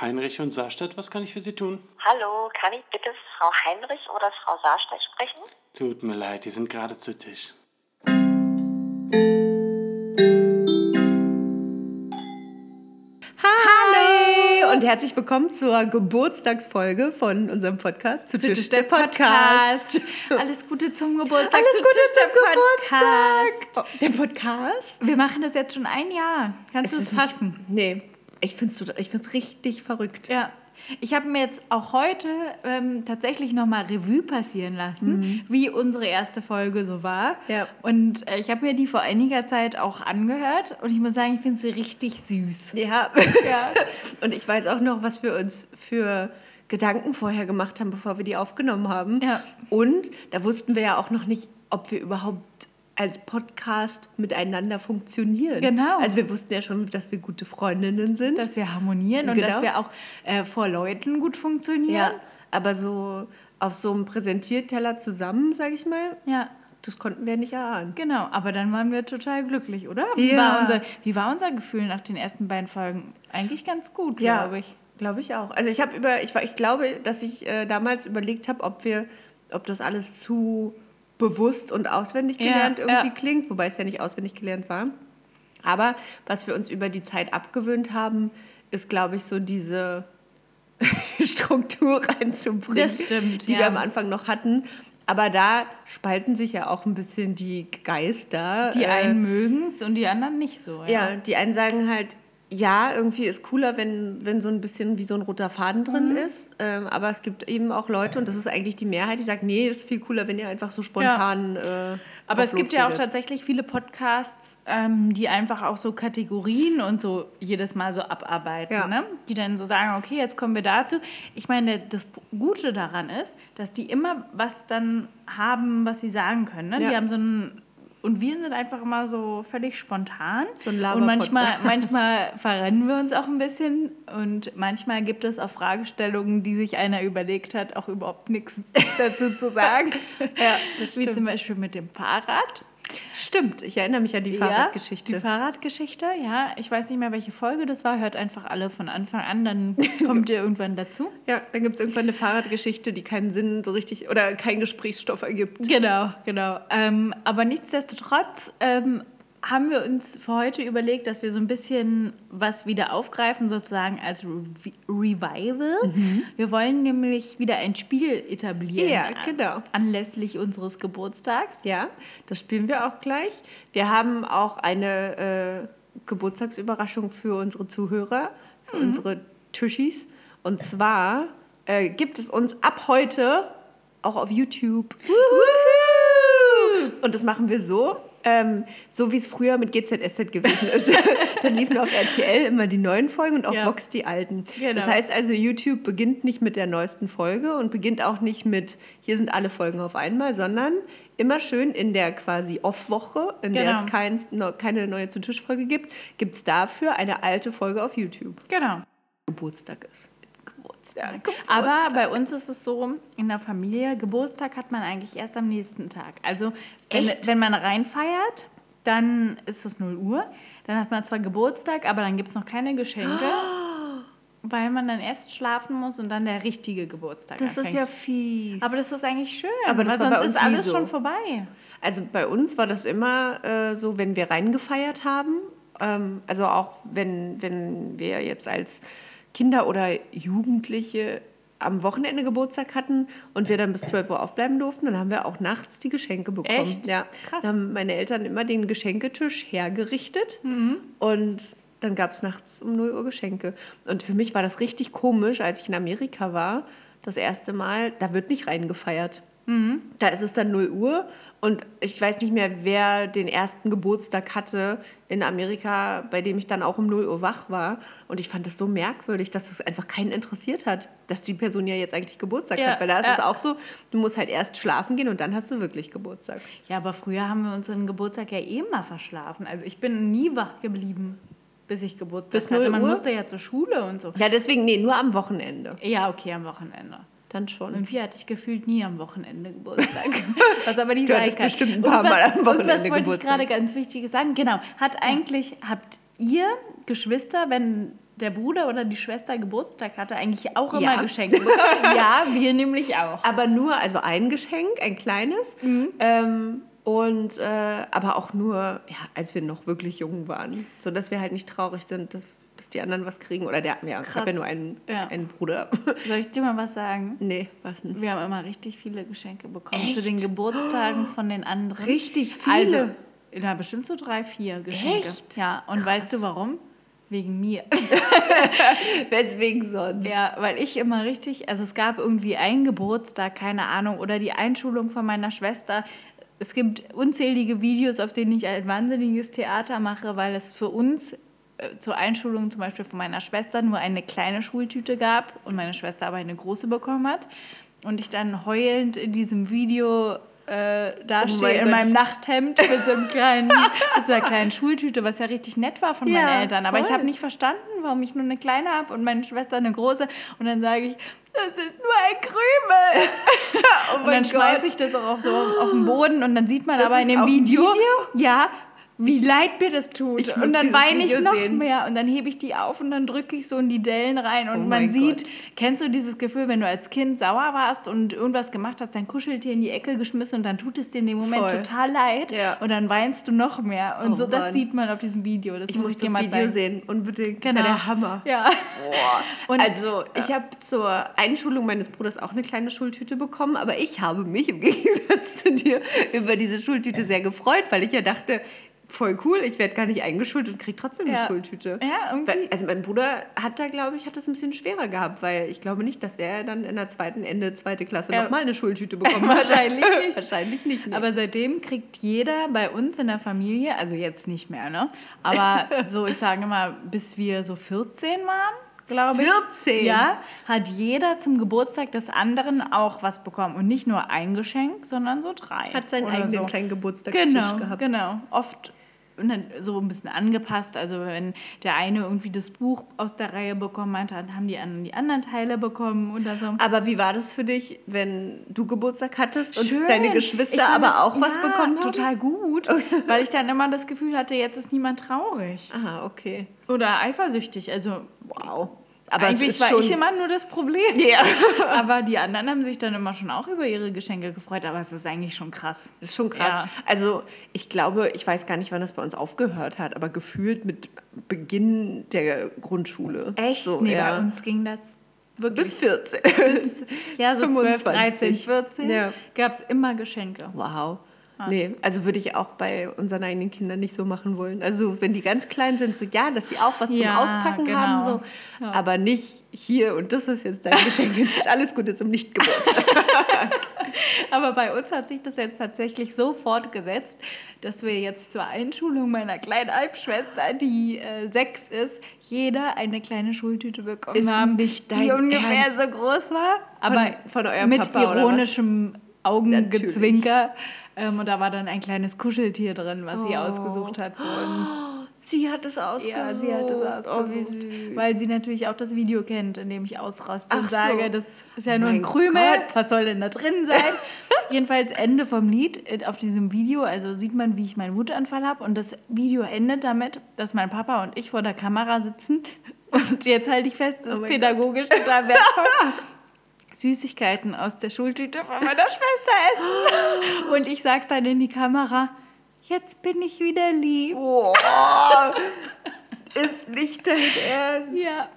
Heinrich und Saarstadt, was kann ich für Sie tun? Hallo, kann ich bitte Frau Heinrich oder Frau Saarstedt sprechen? Tut mir leid, die sind gerade zu Tisch. Hallo und herzlich willkommen zur Geburtstagsfolge von unserem Podcast zu, Tisch, der Podcast. Alles Gute zum Geburtstag. Alles zu Gute Tisch zum der Geburtstag. Oh, der Podcast? Wir machen das jetzt schon ein Jahr. Kannst du es nicht- fassen? Nee, ich finde es ich find's richtig verrückt. Ja. Ich habe mir jetzt auch heute ähm, tatsächlich nochmal Revue passieren lassen, wie unsere erste Folge so war. Mhm. Ja. Und äh, ich habe mir die vor einiger Zeit auch angehört und ich muss sagen, ich finde sie richtig süß. Ja. Ja. Und ich weiß auch noch, was wir uns für Gedanken vorher gemacht haben, bevor wir die aufgenommen haben. Ja. Und da wussten wir ja auch noch nicht, ob wir überhaupt als Podcast miteinander funktionieren. Genau. Also wir wussten ja schon, dass wir gute Freundinnen sind. Dass wir harmonieren und Genau. dass wir auch äh, vor Leuten gut funktionieren. ja, aber so auf so einem Präsentierteller zusammen, sage ich mal, ja. das konnten wir nicht erahnen. Genau, aber dann waren wir total glücklich, oder? Wie, Ja. war, unser, wie war unser Gefühl nach den ersten beiden Folgen? Eigentlich ganz gut, glaube ich. Glaube ich auch. Also ich habe über, ich, war- ich glaube, dass ich äh, damals überlegt habe, ob wir, ob das alles zu bewusst und auswendig Ja, gelernt irgendwie ja. klingt, wobei es ja nicht auswendig gelernt war. Aber was wir uns über die Zeit abgewöhnt haben, ist, glaube ich, so diese Struktur reinzubringen, Das stimmt, die ja. wir am Anfang noch hatten. Aber da spalten sich ja auch ein bisschen die Geister. Die Äh, einen mögen es und die anderen nicht so. Ja. ja, die einen sagen halt, ja, irgendwie ist cooler, wenn, wenn so ein bisschen wie so ein roter Faden drin Mhm. ist. Ähm, aber es gibt eben auch Leute, und das ist eigentlich die Mehrheit, die sagt, nee, ist viel cooler, wenn ihr einfach so spontan. Äh, Aber es gibt ja auch tatsächlich viele Podcasts, ähm, die einfach auch so Kategorien und so jedes Mal so abarbeiten, Ja. ne? die dann so sagen, okay, jetzt kommen wir dazu. Ich meine, das Gute daran ist, dass die immer was dann haben, was sie sagen können. Ne? Ja. Die haben so ein und wir sind einfach immer so völlig spontan. So ein und manchmal, manchmal verrennen wir uns auch ein bisschen. Und manchmal gibt es auch Fragestellungen, die sich einer überlegt hat, auch überhaupt nichts dazu zu sagen. Ja, das Wie stimmt. zum Beispiel mit dem Fahrrad. Stimmt, ich erinnere mich an die Ja, Fahrradgeschichte. die Fahrradgeschichte, ja. Ich weiß nicht mehr, welche Folge das war. Hört einfach alle von Anfang an, dann kommt ihr irgendwann dazu. ja, dann gibt es irgendwann eine Fahrradgeschichte, die keinen Sinn so richtig oder keinen Gesprächsstoff ergibt. Genau, genau. Ähm, aber nichtsdestotrotz ähm, haben wir uns für heute überlegt, dass wir so ein bisschen was wieder aufgreifen, sozusagen als Re Revival. Wir wollen nämlich wieder ein Spiel etablieren. Ja, genau. Anlässlich unseres Geburtstags. Ja, das spielen wir auch gleich. Wir haben auch eine äh, Geburtstagsüberraschung für unsere Zuhörer, für unsere Tischis. Und zwar äh, gibt es uns ab heute auch auf YouTube. Und das machen wir so, ähm, so wie es früher mit GZSZ gewesen ist. Dann liefen auf RTL immer die neuen Folgen und auf Ja. Vox die alten. Genau. Das heißt also, YouTube beginnt nicht mit der neuesten Folge und beginnt auch nicht mit, hier sind alle Folgen auf einmal, sondern immer schön in der quasi Off-Woche, in der Genau. es kein, no, keine neue zu Tisch-Folge gibt, gibt es dafür eine alte Folge auf YouTube. Genau. Geburtstag ist. Geburtstag. Ja, Geburtstag. Aber bei uns ist es so, in der Familie, Geburtstag hat man eigentlich erst am nächsten Tag. Also wenn, wenn man reinfeiert, dann ist es 0 Uhr. Dann hat man zwar Geburtstag, aber dann gibt es noch keine Geschenke, weil man dann erst schlafen muss und dann der richtige Geburtstag Das ist anfängt. ja fies. aber das ist eigentlich schön, Aber das weil sonst ist alles so. schon vorbei. Also bei uns war das immer äh, so, wenn wir reingefeiert haben, ähm, also auch wenn, wenn wir jetzt als Kinder oder Jugendliche am Wochenende Geburtstag hatten und wir dann bis 12 Uhr aufbleiben durften, dann haben wir auch nachts die Geschenke bekommen. Echt? Ja. Krass. Dann haben meine Eltern immer den Geschenketisch hergerichtet Mhm. und dann gab es nachts um 0 Uhr Geschenke. Und für mich war das richtig komisch, als ich in Amerika war, das erste Mal, da wird nicht reingefeiert. Da ist es dann 0 Uhr und ich weiß nicht mehr, wer den ersten Geburtstag hatte in Amerika, bei dem ich dann auch um 0 Uhr wach war. Und ich fand das so merkwürdig, dass es einfach keinen interessiert hat, dass die Person ja jetzt eigentlich Geburtstag Ja, hat. Weil da ist ja. es auch so, du musst halt erst schlafen gehen und dann hast du wirklich Geburtstag. Ja, aber früher haben wir unseren Geburtstag ja eh mal verschlafen. Also ich bin nie wach geblieben, bis ich Geburtstag Bis hatte. 0 Man Uhr? musste ja zur Schule und so. Ja, deswegen, nee, nur am Wochenende. Ja, okay, am Wochenende. Dann schon. Irgendwie hatte ich gefühlt nie am Wochenende Geburtstag. Was aber nicht Du sein hattest kann. bestimmt ein Und paar was- Mal am und Wochenende was wollte ich Geburtstag. gerade ganz Wichtiges sagen? Genau. Hat eigentlich, habt ihr Geschwister, wenn der Bruder oder die Schwester Geburtstag hatte, eigentlich auch immer Ja. Geschenke bekommen. ja, wir nämlich auch. Aber nur, also ein Geschenk, ein kleines. Mhm. Ähm, und äh, aber auch nur, ja, als wir noch wirklich jung waren. So dass wir halt nicht traurig sind, dass, dass die anderen was kriegen. Oder der, ja, ich habe ja nur einen, Ja. einen Bruder. Soll ich dir mal was sagen? nee, was denn? Wir haben immer richtig viele Geschenke bekommen zu Echt? den Geburtstagen von den anderen. Richtig viele? Also, ja, bestimmt so drei, vier Geschenke. Echt? Ja, und weißt du warum? Wegen mir. Weswegen sonst? Ja, weil ich immer richtig, also es gab irgendwie einen Geburtstag, keine Ahnung, oder die Einschulung von meiner Schwester. Es gibt unzählige Videos, auf denen ich ein wahnsinniges Theater mache, weil es für uns zur Einschulung zum Beispiel von meiner Schwester nur eine kleine Schultüte gab und meine Schwester aber eine große bekommen hat. Und ich dann heulend in diesem Video äh, dastehe Oh mein in Gott. meinem Nachthemd mit so, einem kleinen, mit so einer kleinen Schultüte, was ja richtig nett war von Ja, meinen Eltern. Aber ich voll. habe nicht verstanden, warum ich nur eine kleine habe und meine Schwester eine große. Und dann sage ich, das ist nur ein Krümel. Oh und dann schmeiße ich das auch auf, so auf den Boden und dann sieht man Das aber in dem Video, Video? ja, wie leid mir das tut. Ich und dann weine ich noch sehen. mehr und dann hebe ich die auf und dann drücke ich so in die Dellen rein und Oh man sieht, Gott. kennst du dieses Gefühl, wenn du als Kind sauer warst und irgendwas gemacht hast, dein Kuscheltier in die Ecke geschmissen und dann tut es dir in dem Moment Voll. total leid Ja. und dann weinst du noch mehr. Und Oh so, das Mann. sieht man auf diesem Video. Das Ich muss, muss ich dir das mal Video zeigen. sehen, unbedingt. Das Genau. ist ja der Hammer. Ja. Und- also, ich habe zur Einschulung meines Bruders auch eine kleine Schultüte bekommen, aber ich habe mich im Gegensatz zu dir über diese Schultüte sehr gefreut, weil ich ja dachte, voll cool, ich werde gar nicht eingeschult und kriege trotzdem eine Ja. Schultüte. Ja, irgendwie- also mein Bruder hat da, glaube ich, hat das ein bisschen schwerer gehabt, weil ich glaube nicht, dass er dann in der zweiten, Ende zweite Klasse Ja. nochmal eine Schultüte bekommen hat. Wahrscheinlich nicht. Wahrscheinlich nicht. nee. Aber seitdem kriegt jeder bei uns in der Familie, also jetzt nicht mehr, ne? Aber so, ich sage mal, bis wir so 14 waren, glaube ich. 14? Ja, hat jeder zum Geburtstag des anderen auch was bekommen. Und nicht nur ein Geschenk, sondern so drei. hat seinen eigenen so. kleinen Geburtstagstisch Genau, gehabt. genau. Oft so ein bisschen angepasst. Also wenn der eine irgendwie das Buch aus der Reihe bekommen hat, dann haben die anderen die anderen Teile bekommen oder so. Aber wie war das für dich, wenn du Geburtstag hattest und Schön. deine Geschwister fand aber das- auch was ja, bekommen haben? Total gut, weil ich dann immer das Gefühl hatte, jetzt ist niemand traurig Aha, okay. oder eifersüchtig. Also Wow. Aber eigentlich war ich immer nur das Problem. ja, Aber die anderen haben sich dann immer schon auch über ihre Geschenke gefreut. Aber es ist eigentlich schon krass. das ist schon krass. Ja. Also ich glaube, ich weiß gar nicht, wann das bei uns aufgehört hat, aber gefühlt mit Beginn der Grundschule. Echt? So, nee, ja. bei uns ging das wirklich. Bis 14. bis, ja, so 12, 25. 13, 14 Ja. gab es immer Geschenke. Wow. Nee, also würde ich auch bei unseren eigenen Kindern nicht so machen wollen. Also wenn die ganz klein sind, so ja, dass sie auch was Ja, zum Auspacken genau. haben, so. Ja. Aber nicht hier und das ist jetzt dein Geschenketisch. Alles Gute zum Nichtgeburtstag. Aber bei uns hat sich das jetzt tatsächlich so fortgesetzt, dass wir jetzt zur Einschulung meiner kleinen Halbschwester, die äh, sechs ist, jeder eine kleine Schultüte bekommen Ist haben, nicht die ungefähr Ernst? so groß war, aber von eurem mit Papa ironischem Augengezwinker. Ähm, und da war dann ein kleines Kuscheltier drin, was sie ausgesucht hat für uns. sie hat es ausgesucht. Ja, sie hat es Oh, wie ausgesucht. süß. weil sie natürlich auch das Video kennt, in dem ich ausraste Ach und so. sage, das ist ja nur Mein ein Krümel, Gott. was soll denn da drin sein? Jedenfalls Ende vom Lied äh, auf diesem Video, also sieht man, wie ich meinen Wutanfall habe und das Video endet damit, dass mein Papa und ich vor der Kamera sitzen und jetzt halte ich fest, das Oh ist pädagogisch total wertvoll. Süßigkeiten aus der Schultüte von meiner Schwester essen. Und ich sage dann in die Kamera, jetzt bin ich wieder lieb. Boah. ist nicht dein Ernst. Ja.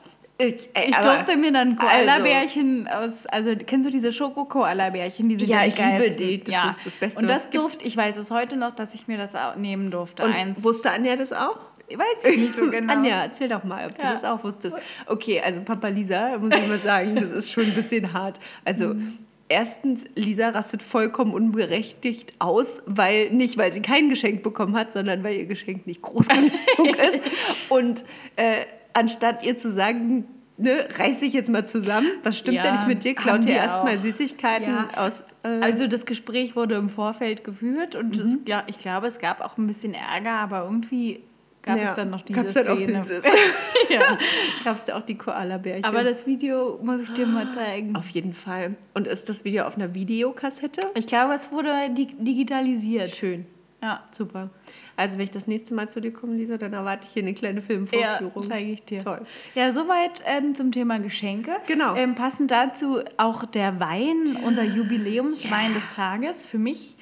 Ich, ey, Ich durfte mir dann also- Koala-Bärchen aus, also kennst du diese Schoko-Koala-Bärchen? Die sind Ja, ich liebe geilsten. die. Das ist das Beste, Und das durfte, ich weiß es heute noch, dass ich mir das nehmen durfte. Und Eins. wusste Anja das auch? Weiß ich nicht so genau. Anja, erzähl doch mal, ob du Ja. das auch wusstest. Okay, also Papa Lisa, muss ich mal sagen, das ist schon ein bisschen hart. Also Mhm. erstens, Lisa rastet vollkommen unberechtigt aus, weil nicht, weil sie kein Geschenk bekommen hat, sondern weil ihr Geschenk nicht groß genug ist. Und äh, anstatt ihr zu sagen, ne, reiß dich jetzt mal zusammen, was stimmt Ja, denn nicht mit dir? Klaut dir erstmal. Süßigkeiten Ja. aus. Äh, Also das Gespräch wurde im Vorfeld geführt und Mhm. es, ich glaube, es gab auch ein bisschen Ärger, aber irgendwie gab ja, es dann noch diese gab's dann auch Szene. Süßes. ja. Gab es da auch die Koala-Bärchen. Aber das Video muss ich dir mal zeigen. auf jeden Fall. Und ist das Video auf einer Videokassette? Ich glaube, es wurde di digitalisiert. Schön. Ja. Super. Also wenn ich das nächste Mal zu dir komme, Lisa, dann erwarte ich hier eine kleine Ja, Filmvorführung. zeige ich dir. Toll. Ja, soweit ähm, zum Thema Geschenke. Genau. Ähm, passend dazu auch der Wein, unser Jubiläumswein des Tages. Für mich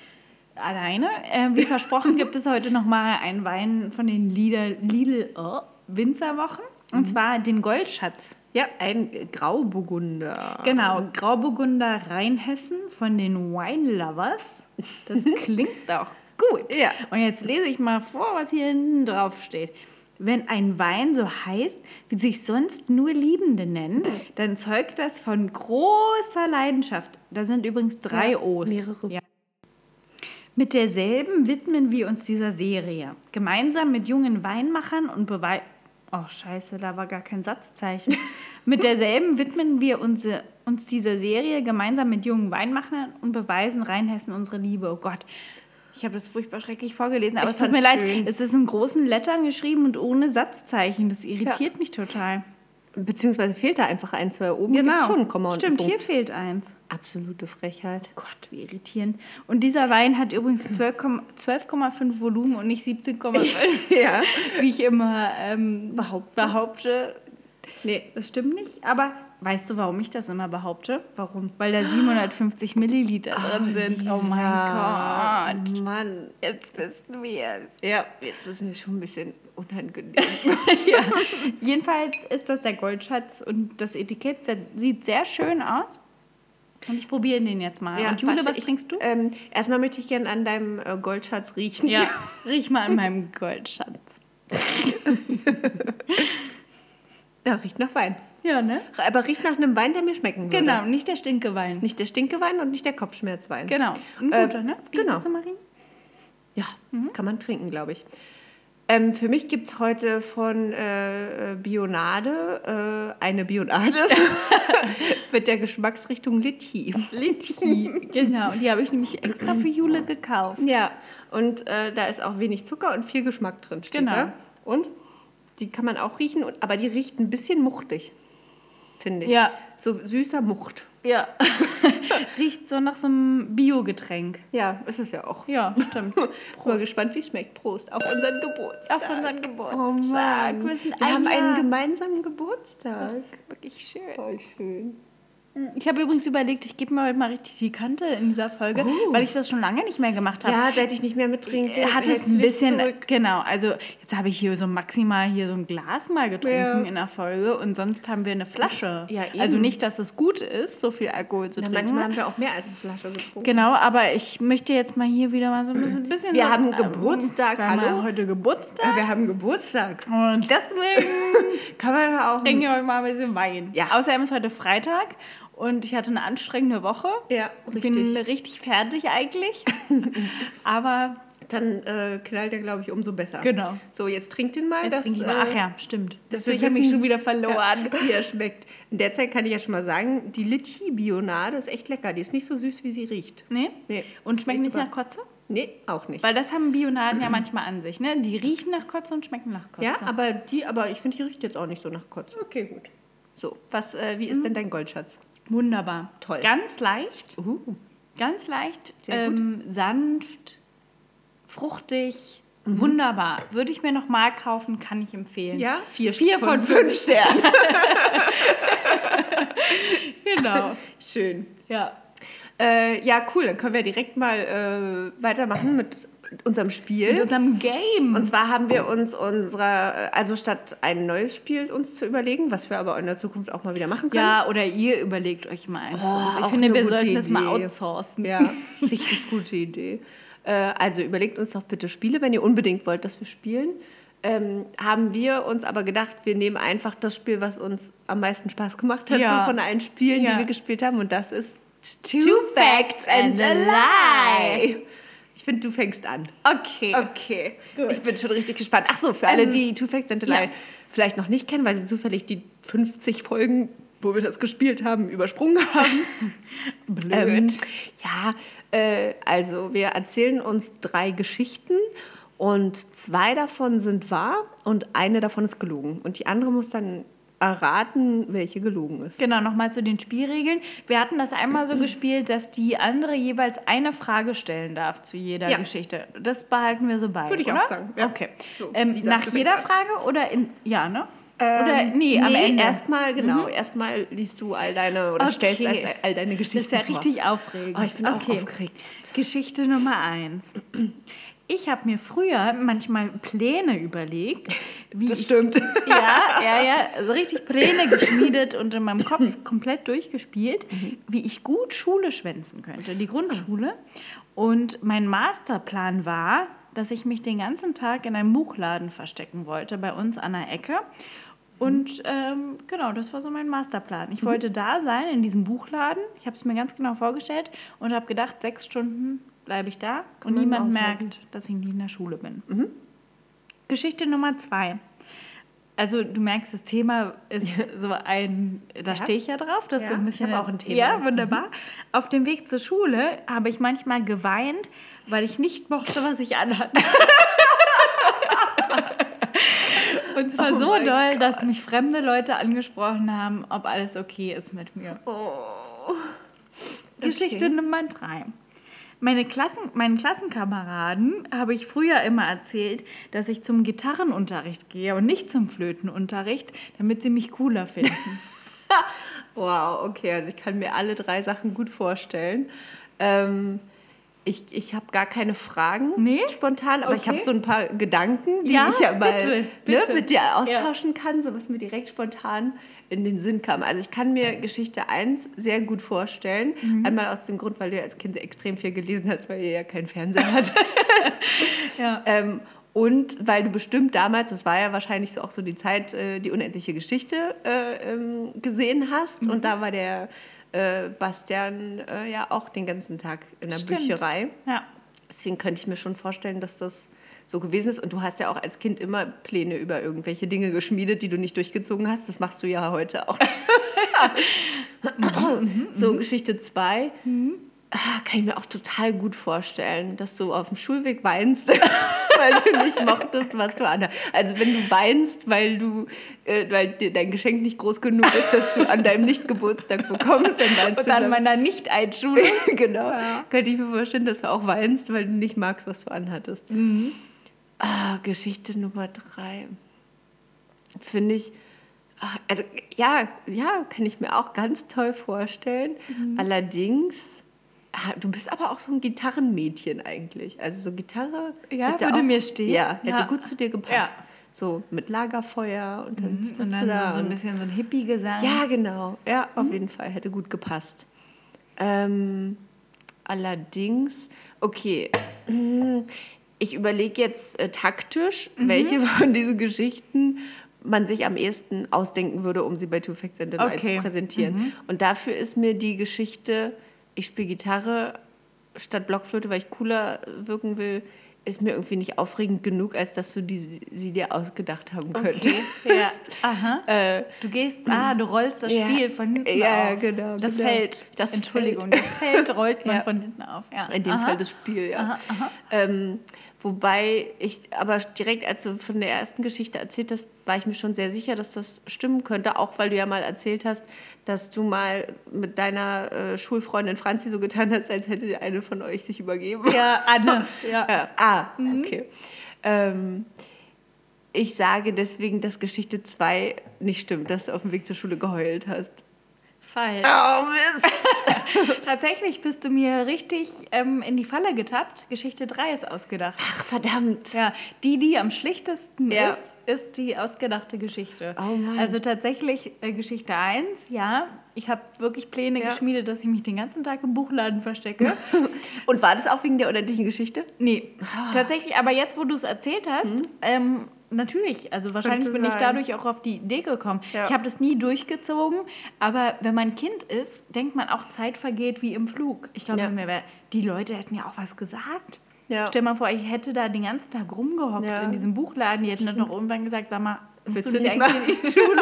alleine. Ähm, wie versprochen gibt es heute nochmal einen Wein von den Lidl, Lidl oh, Winzerwochen. Und zwar den Goldschatz. Ja, ein äh, Grauburgunder. Genau, Grauburgunder Rheinhessen von den Wine Lovers. Das klingt auch gut. Ja. Und jetzt lese ich mal vor, was hier hinten drauf steht. Wenn ein Wein so heißt, wie sich sonst nur Liebende nennen, dann zeugt das von großer Leidenschaft. Da sind übrigens drei Ja, O's. mehrere. Ja. Mit derselben widmen wir uns dieser Serie. Gemeinsam mit jungen Weinmachern und Beweis. Oh, scheiße, da war gar kein Satzzeichen. mit derselben widmen wir uns, uns dieser Serie gemeinsam mit jungen Weinmachern und beweisen Rheinhessen unsere Liebe. Oh Gott. Ich habe das furchtbar schrecklich vorgelesen, aber Ich es tut mir fand's leid. schön. Es ist in großen Lettern geschrieben und ohne Satzzeichen. Das irritiert mich total. Beziehungsweise fehlt da einfach ein, zwei oben. Gibt's schon ein Komma und Genau. Stimmt, hier fehlt eins. Absolute Frechheit. Gott, wie irritierend. Und dieser Wein hat übrigens 12,5 12,5 Volumen und nicht 17,5, Ja. wie ich immer ähm, Behaupte. behaupte. Nee, das stimmt nicht. Aber weißt du, warum ich das immer behaupte? Warum? Weil da 750 Milliliter drin sind. Oh mein Gott. Mann. Jetzt wissen wir es. Ja, jetzt ist es schon ein bisschen unangenehm. ja. Jedenfalls ist das der Goldschatz und das Etikett sieht sehr schön aus. Und ich probiere den jetzt mal. Ja, und Jule, warte, was ich, trinkst du? Ähm, erstmal möchte ich gerne an deinem äh, Goldschatz riechen. Ja, riech mal an meinem Goldschatz. Ja, riecht nach Wein. Ja, ne? Aber riecht nach einem Wein, der mir schmecken würde. Genau, nicht der Stinkewein. Nicht der Stinkewein und nicht der Kopfschmerzwein. Genau. Ein Äh, guter, ne? genau. Ja, Mhm. kann man trinken, glaube ich. Ähm, für mich gibt es heute von äh, äh, Bionade äh, eine Bionade mit der Geschmacksrichtung Litchi. Litchi. genau, die habe ich nämlich extra für Jule gekauft. Ja, und äh, da ist auch wenig Zucker und viel Geschmack drin. Steht Genau. Da. Und die kann man auch riechen, aber die riecht ein bisschen muchtig, finde ich. Ja. So süßer Mucht. Ja. Riecht so nach so einem Biogetränk. Ja, ist es ja auch. Ja, stimmt. Mal gespannt, wie es schmeckt. Prost auf unseren Geburtstag. Auf unseren Geburtstag. Oh Mann. Wir sind Wir ein haben Jahr. einen gemeinsamen Geburtstag. Das ist wirklich schön. Voll schön. Ich habe übrigens überlegt, ich gebe mir heute mal richtig die Kante in dieser Folge, Oh. weil ich das schon lange nicht mehr gemacht habe. Ja, seit ich nicht mehr mittrinke, hat es ein bisschen, zurück. genau, also jetzt habe ich hier so maximal hier so ein Glas mal getrunken Ja. in der Folge und sonst haben wir eine Flasche. Ja, eben. also nicht, dass es gut ist, so viel Alkohol zu Na, trinken. manchmal haben wir auch mehr als eine Flasche getrunken. Genau, aber ich möchte jetzt mal hier wieder mal so ein bisschen. Wir so, haben ähm, Geburtstag, Wir haben hallo? heute Geburtstag. Wir haben Geburtstag. Und deswegen Kann man ja auch. trinken wir heute mal ein bisschen Wein. Ja. Außerdem ist heute Freitag und ich hatte eine anstrengende Woche. Ja, Ich bin richtig. richtig fertig eigentlich. aber Dann äh, knallt er, glaube ich, umso besser. Genau. So, jetzt trink den mal. jetzt das, ich äh, mal. Ach ja, stimmt. Das wir ich habe mich schon wieder verloren. Ja, wie er schmeckt. In der Zeit kann ich ja schon mal sagen, die Litchi-Bionade ist echt lecker. Die ist nicht so süß, wie sie riecht. Nee? Nee. Und schmeckt nicht super. nach Kotze? Nee, auch nicht. Weil das haben Bionaden ja manchmal an sich, ne? Die riechen nach Kotze und schmecken nach Kotze. ja, aber die, aber ich finde, die riecht jetzt auch nicht so nach Kotze. okay, gut. So, was, äh, wie ist denn dein Goldschatz? Wunderbar. Toll. Ganz leicht, Uh, ganz leicht, ähm, sanft, fruchtig, Mhm. wunderbar. Würde ich mir noch mal kaufen, kann ich empfehlen. ja, vier, Vier von fünf Sternen. genau. Schön. Ja. Äh, ja, cool. Dann können wir direkt mal äh, weitermachen mit unserem Spiel. Mit unserem Game. Und zwar haben wir uns unsere, also statt ein neues Spiel uns zu überlegen, was wir aber in der Zukunft auch mal wieder machen können. ja, oder ihr überlegt euch mal eins. uns. ich finde, wir sollten das mal Idee. outsourcen. Ja, richtig gute Idee. Äh, also überlegt uns doch bitte Spiele, wenn ihr unbedingt wollt, dass wir spielen. Ähm, haben wir uns aber gedacht, wir nehmen einfach das Spiel, was uns am meisten Spaß gemacht hat, Ja. so von allen Spielen, Ja. die wir gespielt haben. Und das ist Two Facts and a Lie. Ich finde, du fängst an. Okay. Okay, Gut. ich bin schon richtig gespannt. Ach so, für alle, Ähm, die Two Facts and a Lie ja. vielleicht noch nicht kennen, weil sie zufällig die 50 Folgen, wo wir das gespielt haben, übersprungen haben. Blöd. Ähm, ja, äh, also wir erzählen uns drei Geschichten und zwei davon sind wahr und eine davon ist gelogen. Und die andere muss dann erraten, welche gelogen ist. Genau, nochmal zu den Spielregeln. Wir hatten das einmal so gespielt, dass die andere jeweils eine Frage stellen darf zu jeder Ja. Geschichte. Das behalten wir so bei. Würde ich oder? auch sagen, ja. Okay. So, ähm, nach jeder. Frage oder in. Ja, ne? oder nee, am Ende. erstmal, genau. Erstmal liest du all deine oder Okay. stellst all, deine Das Geschichten ist ja vor. richtig aufregend. Oh, ich bin auch aufgeregt. Geschichte Nummer eins. Ich habe mir früher manchmal Pläne überlegt, wie Das ich stimmt. Ja, ja, ja. Also richtig Pläne geschmiedet und in meinem Kopf komplett durchgespielt, wie ich gut Schule schwänzen könnte, die Grundschule. Und mein Masterplan war, dass ich mich den ganzen Tag in einem Buchladen verstecken wollte, bei uns an der Ecke. Und ähm, genau, das war so mein Masterplan. Ich wollte da sein, in diesem Buchladen. Ich habe es mir ganz genau vorgestellt und habe gedacht, sechs Stunden bleibe ich da und man niemand aushalten. merkt, dass ich nie in der Schule bin. Geschichte Nummer zwei. Also du merkst, das Thema ist so ein, da Ja. stehe ich ja drauf, das ist so Ja, ein ich bisschen. habe auch ein Thema. Ja, wunderbar. Auf dem Weg zur Schule habe ich manchmal geweint, weil ich nicht mochte, was ich anhatte. Und zwar Oh so doll, dass mich fremde Leute angesprochen haben, ob alles okay ist mit mir. Oh. Geschichte Okay. Nummer drei. Meine Klassen, meinen Klassenkameraden habe ich früher immer erzählt, dass ich zum Gitarrenunterricht gehe und nicht zum Flötenunterricht, damit sie mich cooler finden. Wow, okay, also ich kann mir alle drei Sachen gut vorstellen. Ähm, ich ich habe gar keine Fragen Nee? spontan, aber ich Okay. habe so ein paar Gedanken, die Ja, ich ja mal bitte, ne, bitte. mit dir austauschen kann, so was mir direkt spontan in den Sinn kam. Also ich kann mir Geschichte 1 sehr gut vorstellen. Mhm. Einmal aus dem Grund, weil du ja als Kind extrem viel gelesen hast, weil ihr ja keinen Fernseher hat. ja. Ähm, und weil du bestimmt damals, das war ja wahrscheinlich so auch so die Zeit, äh, die unendliche Geschichte äh, ähm, gesehen hast. Mhm. Und da war der äh, Bastian ja auch den ganzen Tag in der Stimmt. Bücherei. Ja. Deswegen könnte ich mir schon vorstellen, dass das so gewesen ist. Und du hast ja auch als Kind immer Pläne über irgendwelche Dinge geschmiedet, die du nicht durchgezogen hast. Das machst du ja heute auch. so, Geschichte 2. Kann ich mir auch total gut vorstellen, dass du auf dem Schulweg weinst, weil du nicht mochtest, was du anhast. Also wenn du weinst, weil du, äh, weil dir dein Geschenk nicht groß genug ist, dass du an deinem Nicht-Geburtstag bekommst, dann weinst Und du an dann- meiner Nicht-Einschulung. genau. Könnte ich mir vorstellen, dass du auch weinst, weil du nicht magst, was du anhattest. Ah, Geschichte Nummer drei. Finde ich, ah, also ja, ja, kann ich mir auch ganz toll vorstellen. Allerdings, ah, du bist aber auch so ein Gitarrenmädchen eigentlich. Also so Gitarre. Ja, hätte würde auch, mir stehen. Ja, hätte Ja. gut zu dir gepasst. Ja. So mit Lagerfeuer und dann sitzt Und dann da so, so ein bisschen so ein Hippie-Gesang. ja, genau. Ja, Mhm. auf jeden Fall. Hätte gut gepasst. Ähm, allerdings, okay. Ich überlege jetzt äh, taktisch, Mhm. welche von diesen Geschichten man sich am ehesten ausdenken würde, um sie bei Two Facts and Okay. Mhm. zu präsentieren. Und dafür ist mir die Geschichte, ich spiele Gitarre statt Blockflöte, weil ich cooler wirken will, ist mir irgendwie nicht aufregend genug, als dass du die, sie dir ausgedacht haben könntest. Okay. Ja. Aha. Äh, Du gehst, ah, du rollst das Ja. Spiel von hinten Ja, auf. genau, Das genau. Feld. Das Entschuldigung, Feld. das Feld rollt man Ja. von hinten auf. Ja. In dem Aha. Fall das Spiel, ja. Ähm, wobei ich aber direkt, als du von der ersten Geschichte erzählt hast, war ich mir schon sehr sicher, dass das stimmen könnte. Auch weil du ja mal erzählt hast, dass du mal mit deiner äh, Schulfreundin Franzi so getan hast, als hätte eine von euch sich übergeben. Ja, Anne. Ja. Ja. Ah, Mhm. okay. Ähm, ich sage deswegen, dass Geschichte 2 nicht stimmt, dass du auf dem Weg zur Schule geheult hast. Falsch. Oh, Mist. Tatsächlich bist du mir richtig ähm, in die Falle getappt. Geschichte 3 ist ausgedacht. Ach, verdammt. Ja, die, die am schlichtesten Ja. ist, ist die ausgedachte Geschichte. Oh Mann. Also tatsächlich äh, Geschichte 1, ja. Ich habe wirklich Pläne Ja. geschmiedet, dass ich mich den ganzen Tag im Buchladen verstecke. Und war das auch wegen der unendlichen Geschichte? nee, Ah. tatsächlich, aber jetzt, wo du es erzählt hast, ähm, natürlich, also wahrscheinlich. Könnte bin ich dadurch auch auf die Idee gekommen. Ja. Ich habe das nie durchgezogen, aber wenn man Kind ist, denkt man auch, Zeit vergeht wie im Flug. Ich glaube, Ja. die Leute hätten ja auch was gesagt. Ja. Stell mal vor, ich hätte da den ganzen Tag rumgehockt Ja. in diesem Buchladen. Die hätten dann noch irgendwann gesagt, sag mal, Willst du nicht eigentlich in die Schule?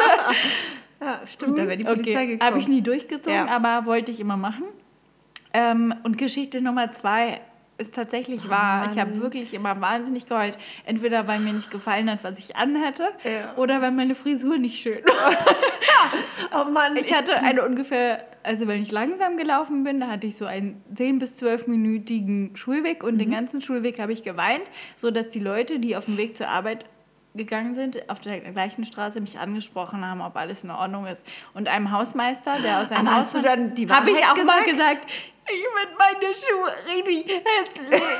Ja, stimmt, da wäre die Polizei okay. gekommen. Habe ich nie durchgezogen, aber wollte ich immer machen. Ähm, und Geschichte Nummer zwei, ist tatsächlich wahr. Ich habe wirklich immer wahnsinnig geheult. Entweder weil mir nicht gefallen hat, was ich anhatte, Ja. oder weil meine Frisur nicht schön war. Oh Mann, Ich hatte eine ungefähr, also wenn ich langsam gelaufen bin, da hatte ich so einen 10- bis 12-minütigen Schulweg und den ganzen Schulweg habe ich geweint, sodass die Leute, die auf dem Weg zur Arbeit gegangen sind, auf der gleichen Straße mich angesprochen haben, ob alles in Ordnung ist. Und einem Hausmeister, der aus einem Aber Haus hast du dann die habe ich Wahrheit auch mal gesagt? Ich finde meine Schuhe richtig hässlich.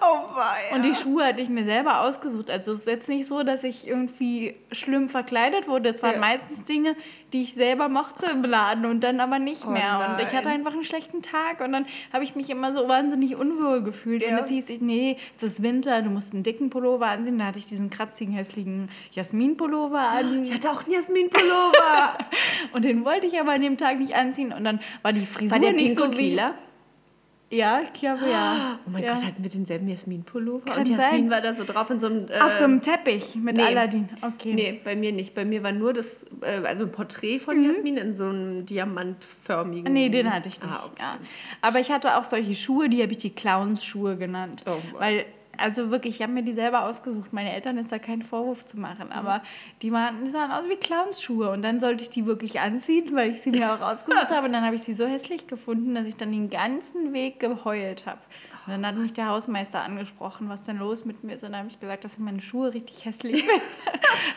Oh wei. Und die Schuhe hatte ich mir selber ausgesucht. Also es ist jetzt nicht so, dass ich irgendwie schlimm verkleidet wurde. Es waren Ja. meistens Dinge, die ich selber mochte im Laden und dann aber nicht Oh mehr. Und ich hatte nein. einfach einen schlechten Tag und dann habe ich mich immer so wahnsinnig unwohl gefühlt. Und Ja. es hieß, ich, nee, es ist Winter, du musst einen dicken Pullover anziehen. Da hatte ich diesen kratzigen, hässlichen Jasmin-Pullover an. Ich hatte auch einen Jasmin-Pullover. Und den wollte ich aber an dem Tag nicht anziehen. Und dann war die Frisur War der nicht so wie... lila? Ja, ich glaube ja. Oh mein ja. Gott, hatten wir denselben Jasmin-Pullover? Kann Und Jasmin sein. war da so drauf in so einem... Äh, Auf so einem Teppich mit nee. Aladdin. Okay. Nee, bei mir nicht. Bei mir war nur das, äh, also ein Porträt von Jasmin in so einem diamantförmigen... Nee, den hatte ich nicht. Ah, okay. ja. Aber ich hatte auch solche Schuhe, die habe ich die Clowns-Schuhe genannt. Oh, wow. Weil, also wirklich, ich habe mir die selber ausgesucht. Meine Eltern ist da kein Vorwurf zu machen. Aber die, waren, die sahen aus wie Clowns-Schuhe. Und dann sollte ich die wirklich anziehen, weil ich sie mir auch ausgesucht habe. Und dann habe ich sie so hässlich gefunden, dass ich dann den ganzen Weg geheult habe. Dann hat mich der Hausmeister angesprochen, was denn los mit mir ist. Und dann habe ich gesagt, dass meine Schuhe richtig hässlich sind.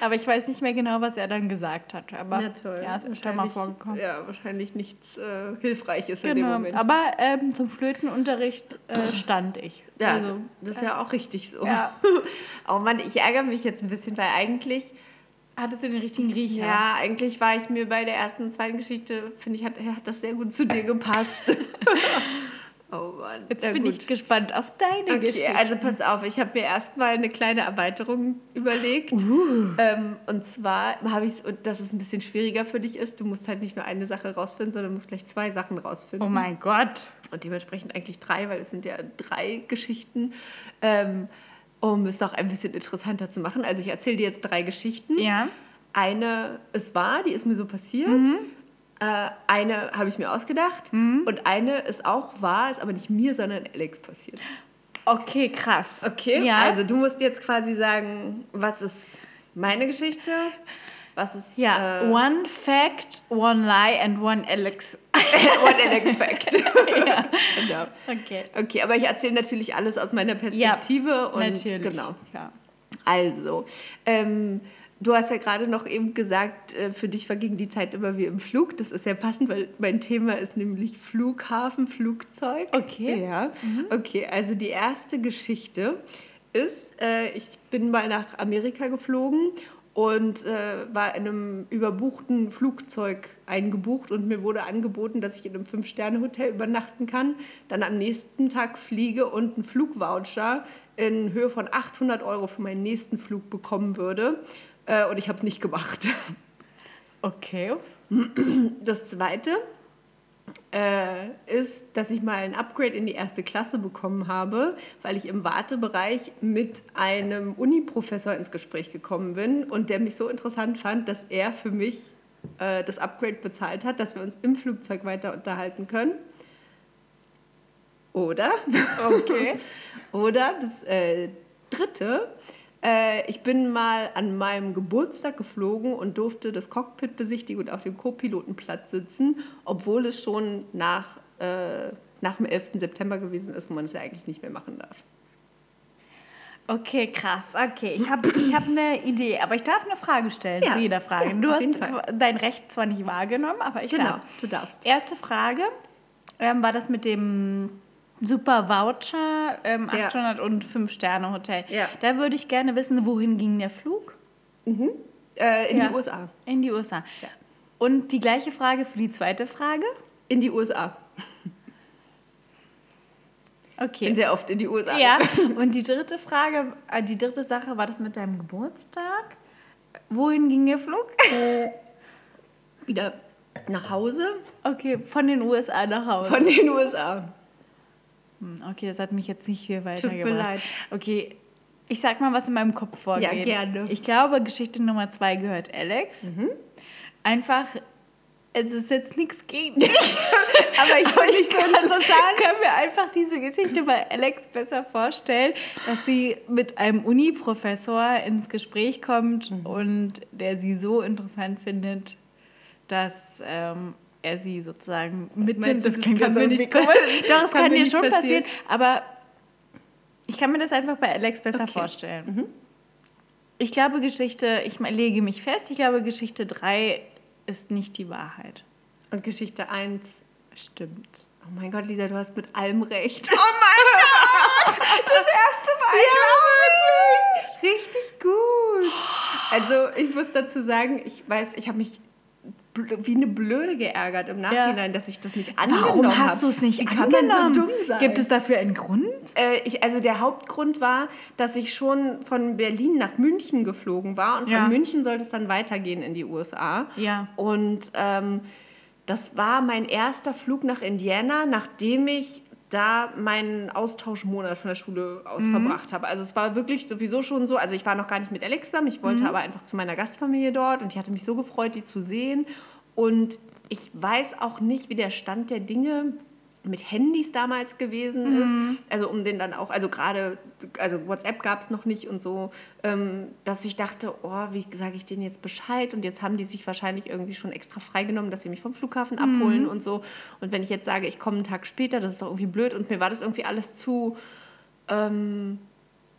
aber ich weiß nicht mehr genau, was er dann gesagt hat. Aber Na toll. ja, ist öfter mal Wahrscheinlich- vorgekommen. Ja, wahrscheinlich nichts äh, Hilfreiches in dem Genau, Moment. aber ähm, zum Flötenunterricht äh, stand ich. ja, also, das ist ja auch richtig so. Ja. oh Mann, ich ärgere mich jetzt ein bisschen, weil eigentlich... hattest du den richtigen Riecher? Ja, eigentlich war ich mir bei der ersten und zweiten Geschichte, finde ich, hat, hat das sehr gut zu dir gepasst. oh Mann. Jetzt Na bin gut. ich gespannt auf deine Okay, Geschichte. also pass auf, ich habe mir erstmal eine kleine Erweiterung überlegt. Uh. Ähm, und zwar habe ich und dass es ein bisschen schwieriger für dich ist. Du musst halt nicht nur eine Sache rausfinden, sondern musst gleich zwei Sachen rausfinden. oh mein Gott. Und dementsprechend eigentlich drei, weil es sind ja drei Geschichten. Ähm, um es noch ein bisschen interessanter zu machen. Also ich erzähle dir jetzt drei Geschichten. Ja. Eine ist wahr, die ist mir so passiert. Äh, eine habe ich mir ausgedacht. Und eine ist auch wahr, ist aber nicht mir, sondern Alex passiert. Okay, krass. Okay, Ja. also du musst jetzt quasi sagen, was ist meine Geschichte? Was ist ja, äh, one fact, one lie and one Alex. one Alex Fact? ja. genau. Okay. Okay, aber ich erzähle natürlich alles aus meiner Perspektive und Natürlich. genau. Ja. Also, ähm, du hast ja gerade noch eben gesagt, äh, für dich verging die Zeit immer wie im Flug. Das ist ja passend, weil mein Thema ist nämlich Flughafen, Flugzeug. Okay. Ja. Okay, also die erste Geschichte ist, äh, ich bin mal nach Amerika geflogen und äh, war in einem überbuchten Flugzeug eingebucht und mir wurde angeboten, dass ich in einem Fünf-Sterne-Hotel übernachten kann, dann am nächsten Tag fliege und einen Flugvoucher in Höhe von 800 Euro für meinen nächsten Flug bekommen würde. Äh, und ich habe es nicht gemacht. Okay. Das zweite äh, ist, dass ich mal ein Upgrade in die erste Klasse bekommen habe, weil ich im Wartebereich mit einem Uni-Professor ins Gespräch gekommen bin und der mich so interessant fand, dass er für mich äh, das Upgrade bezahlt hat, dass wir uns im Flugzeug weiter unterhalten können. Oder? Okay. Oder das äh, dritte, äh, ich bin mal an meinem Geburtstag geflogen und durfte das Cockpit besichtigen und auf dem Co-Pilotenplatz sitzen, obwohl es schon nach, äh, nach dem 11. September gewesen ist, wo man es ja eigentlich nicht mehr machen darf. Okay, krass. Okay, ich habe ich hab eine Idee, aber ich darf eine Frage stellen Ja, zu jeder Frage. ja, du hast dein Recht zwar nicht wahrgenommen, aber ich Genau, darf. du darfst. Erste Frage ähm, war das mit dem Super Voucher ähm, Ja. 800 und 5 Sterne Hotel. Ja. Da würde ich gerne wissen, wohin ging der Flug? Äh, in Ja. die USA. In die USA. Ja. Und die gleiche Frage für die zweite Frage? In die USA. Okay. bin sehr oft in die USA. Ja, und die dritte Frage, äh, die dritte Sache, war das mit deinem Geburtstag? Wohin ging der Flug? Wieder nach Hause Okay, von den USA nach Hause. von den USA. Hm, Okay, das hat mich jetzt nicht viel Tut mir weitergebracht. leid. Okay, ich sag mal, was in meinem Kopf vorgeht. Ja, gerne. Mhm. Ich glaube, Geschichte Nummer zwei gehört Alex. Einfach, es ist jetzt nichts gegen dich. Aber ich fand nicht so kann, interessant. kann mir einfach diese Geschichte bei Alex besser vorstellen, dass sie mit einem Uni-Professor ins Gespräch kommt Mhm. und der sie so interessant findet, dass ähm, er sie sozusagen mitnimmt. Das klingt kann mir nicht komisch. passieren? Doch, es Kann dir schon passieren. passieren, aber ich kann mir das einfach bei Alex besser Okay. Mhm. vorstellen. Ich glaube, Geschichte, ich lege mich fest, ich glaube, Geschichte 3 ist nicht die Wahrheit. Und Geschichte 1. Stimmt. Oh mein Gott, Lisa, du hast mit allem recht. Oh mein Gott! Das erste Mal! Ja, wirklich. Richtig gut. Also, ich muss dazu sagen, ich weiß, ich habe mich wie eine Blöde geärgert im Nachhinein, dass ich das nicht angenommen habe. Warum hast du es nicht Wie kann angenommen? man so dumm sein? Gibt es dafür einen Grund? Äh, ich, also der Hauptgrund war, dass ich schon von Berlin nach München geflogen war und Ja. von München sollte es dann weitergehen in die USA. Ja. Und ähm, das war mein erster Flug nach Indiana, nachdem ich da meinen Austauschmonat von der Schule aus Mhm. verbracht habe. Also es war wirklich sowieso schon so, also ich war noch gar nicht mit Alex zusammen, ich Mhm. wollte aber einfach zu meiner Gastfamilie dort und ich hatte mich so gefreut, die zu sehen. Und ich weiß auch nicht, wie der Stand der Dinge mit Handys damals gewesen ist. Also um den dann auch, also gerade, also WhatsApp gab es noch nicht und so, ähm, dass ich dachte, oh, wie sage ich denen jetzt Bescheid? Und jetzt haben die sich wahrscheinlich irgendwie schon extra freigenommen, dass sie mich vom Flughafen abholen und so. Und wenn ich jetzt sage, ich komme einen Tag später, das ist doch irgendwie blöd. Und mir war das irgendwie alles zu, ähm,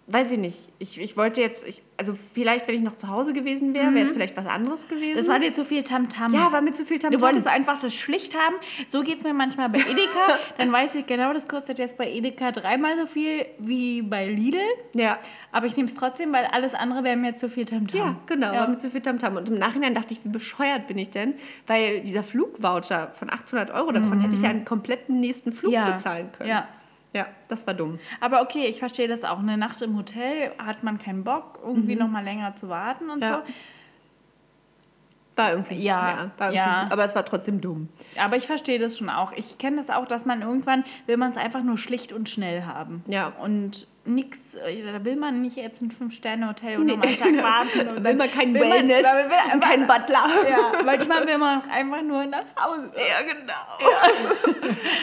weiß ich nicht. Ich, ich wollte jetzt, ich, also vielleicht, wenn ich noch zu Hause gewesen wäre, wäre es vielleicht was anderes gewesen. Das war dir zu viel Tamtam. ja, war mir zu viel Tamtam. Du wolltest einfach das schlicht haben. So geht es mir manchmal bei Edeka. Dann weiß ich genau, das kostet jetzt bei Edeka dreimal so viel wie bei Lidl. Ja. Aber ich nehme es trotzdem, weil alles andere wäre mir zu viel Tamtam. Ja, genau, Ja. war mir zu viel Tamtam. Und im Nachhinein dachte ich, wie bescheuert bin ich denn? Weil dieser Flugvoucher von 800 Euro, davon hätte ich ja einen kompletten nächsten Flug Mhm. Ja. bezahlen können. Ja. Ja, das war dumm. Aber okay, ich verstehe das auch. Eine Nacht im Hotel hat man keinen Bock, irgendwie Mhm. noch mal länger zu warten und Ja. so. War irgendwie, Ja, war irgendwie ja. aber es war trotzdem dumm. Aber ich verstehe das schon auch. Ich kenne das auch, dass man irgendwann will man es einfach nur schlicht und schnell haben. Ja. Und nix, äh, da will man nicht jetzt ein Fünf-Sterne-Hotel und Nee, noch mal einen Tag genau. warten. Und will man kein will man- Wellness da will man und keinen Butler. Ja, manchmal will man auch einfach nur nach Hause. Ja, genau.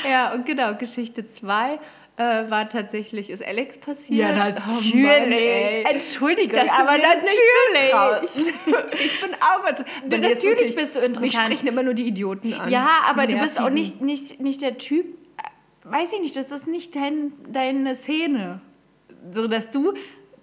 Ja, und genau, Geschichte 2 äh, war tatsächlich, ist Alex passiert. Ja, Oh natürlich. Mann, ey. Entschuldigung, Dass du aber mir das nicht natürlich. ich bin aber... Du, natürlich bist du interessant. sprechen immer nur die Idioten an. Ja, aber du bist auch nicht, nicht, nicht der Typ, äh, weiß ich nicht, das ist nicht dein, deine Szene. So, dass du,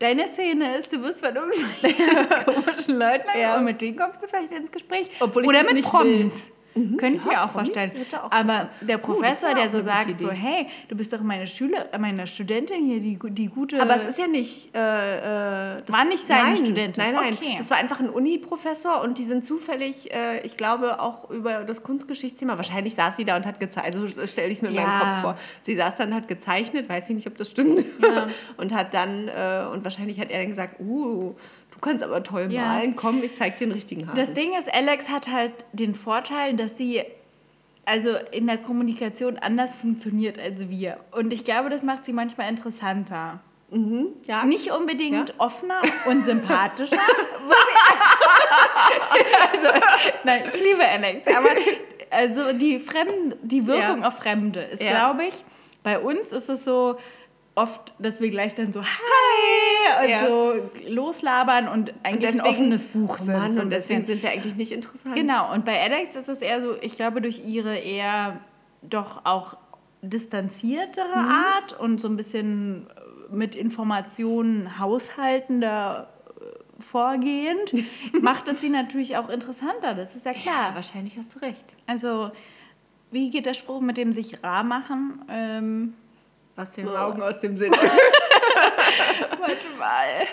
deine Szene ist, du wirst von irgendwelchen komischen Leuten Ja. und mit denen kommst du vielleicht ins Gespräch. Obwohl ich Oder das mit nicht Promis. Könnte ich Ja, mir auch vorstellen. auch Aber der Professor, wär der so sagt, so, Idee. hey, du bist doch meine Schüler, meine Studentin hier, die, die gute... Aber es ist ja nicht. Äh, äh, das, War nicht seine nein, Studentin. Nein, nein. Okay. Das war einfach ein Uni-Professor und die sind zufällig, äh, ich glaube, auch über das Kunstgeschichtsthema. Wahrscheinlich saß sie da und hat gezeichnet. Also stelle ich es mir in Ja. meinem Kopf vor. Sie saß dann, hat gezeichnet, weiß ich nicht, ob das stimmt. und hat dann, äh, und wahrscheinlich hat er dann gesagt: Uh, kannst aber toll Ja. malen, komm, ich zeig dir den richtigen Hasen. Das Ding ist, Alex hat halt den Vorteil, dass sie also in der Kommunikation anders funktioniert als wir. Und ich glaube, das macht sie manchmal interessanter. ja, Nicht unbedingt Ja. offener und sympathischer. also, nein, ich liebe Alex. Aber also die, Fremd, die Wirkung Ja. auf Fremde ist, glaube ich, bei uns ist es so oft, dass wir gleich dann so Hi und Ja. so loslabern und eigentlich ein offenes Buch oh sind. Mann, so und deswegen sind wir eigentlich nicht interessant. Genau, und bei Alex ist es eher so, ich glaube, durch ihre eher doch auch distanziertere Mhm. Art und so ein bisschen äh, mit Informationen haushaltender äh, vorgehend, macht es sie natürlich auch interessanter, das ist ja Ja, klar. wahrscheinlich hast du recht. Also, wie geht der Spruch mit dem sich rar machen? Ähm, Aus den Augen, aus dem Sinn. warte mal.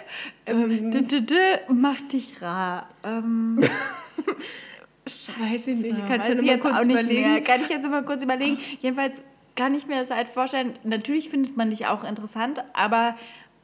Ähm, d -d -d mach dich rar. Ähm, Weiß ich nicht. Kannst Weiß du ich noch mal jetzt kurz auch nicht überlegen? mehr. Kann ich jetzt mal kurz überlegen. Jedenfalls kann ich mir das halt vorstellen, natürlich findet man dich auch interessant, aber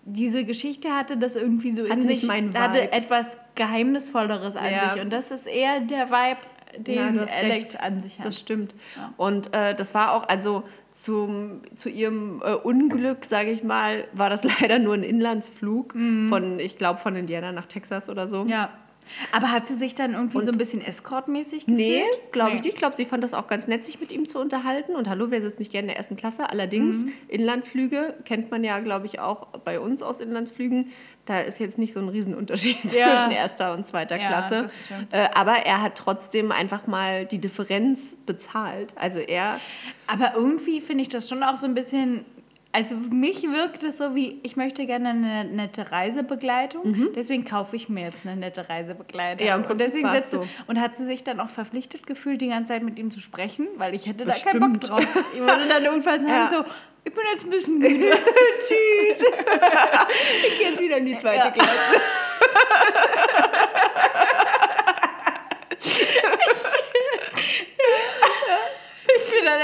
diese Geschichte hatte das irgendwie so Hatte in sich, hatte etwas Geheimnisvolleres an Ja. sich und das ist eher der Vibe, Ja, den hast Alex recht. an sich hat. Das stimmt. Und äh, das war auch, also zum, zu ihrem äh, Unglück, sage ich mal, war das leider nur ein Inlandsflug von, ich glaube, von Indiana nach Texas oder so. Mhm. Ja. Aber hat sie sich dann irgendwie so ein bisschen escortmäßig gefühlt? Nee, glaube ich Nee. nicht. Ich glaube, sie fand das auch ganz nett, sich mit ihm zu unterhalten. Und hallo, wer sitzt nicht gerne in der ersten Klasse? Allerdings, Mhm. Inlandflüge kennt man ja, glaube ich, auch bei uns aus Inlandsflügen. Da ist jetzt nicht so ein Riesenunterschied Ja. zwischen erster und zweiter Ja, Klasse. Äh, aber er hat trotzdem einfach mal die Differenz bezahlt. Also er, Aber irgendwie finde ich das schon auch so ein bisschen. Also für mich wirkt es so wie, ich möchte gerne eine nette Reisebegleitung, deswegen kaufe ich mir jetzt eine nette Reisebegleitung. Mhm. Ja, im und deswegen setzt- so. Und hat sie sich dann auch verpflichtet gefühlt, die ganze Zeit mit ihm zu sprechen, weil ich hätte da keinen Bock Bestimmt. drauf. Ich würde dann irgendwann sagen Ja. so, ich bin jetzt ein bisschen müde. tschüss, ich gehe jetzt wieder in die zweite Ja. Klasse. Ich bin dann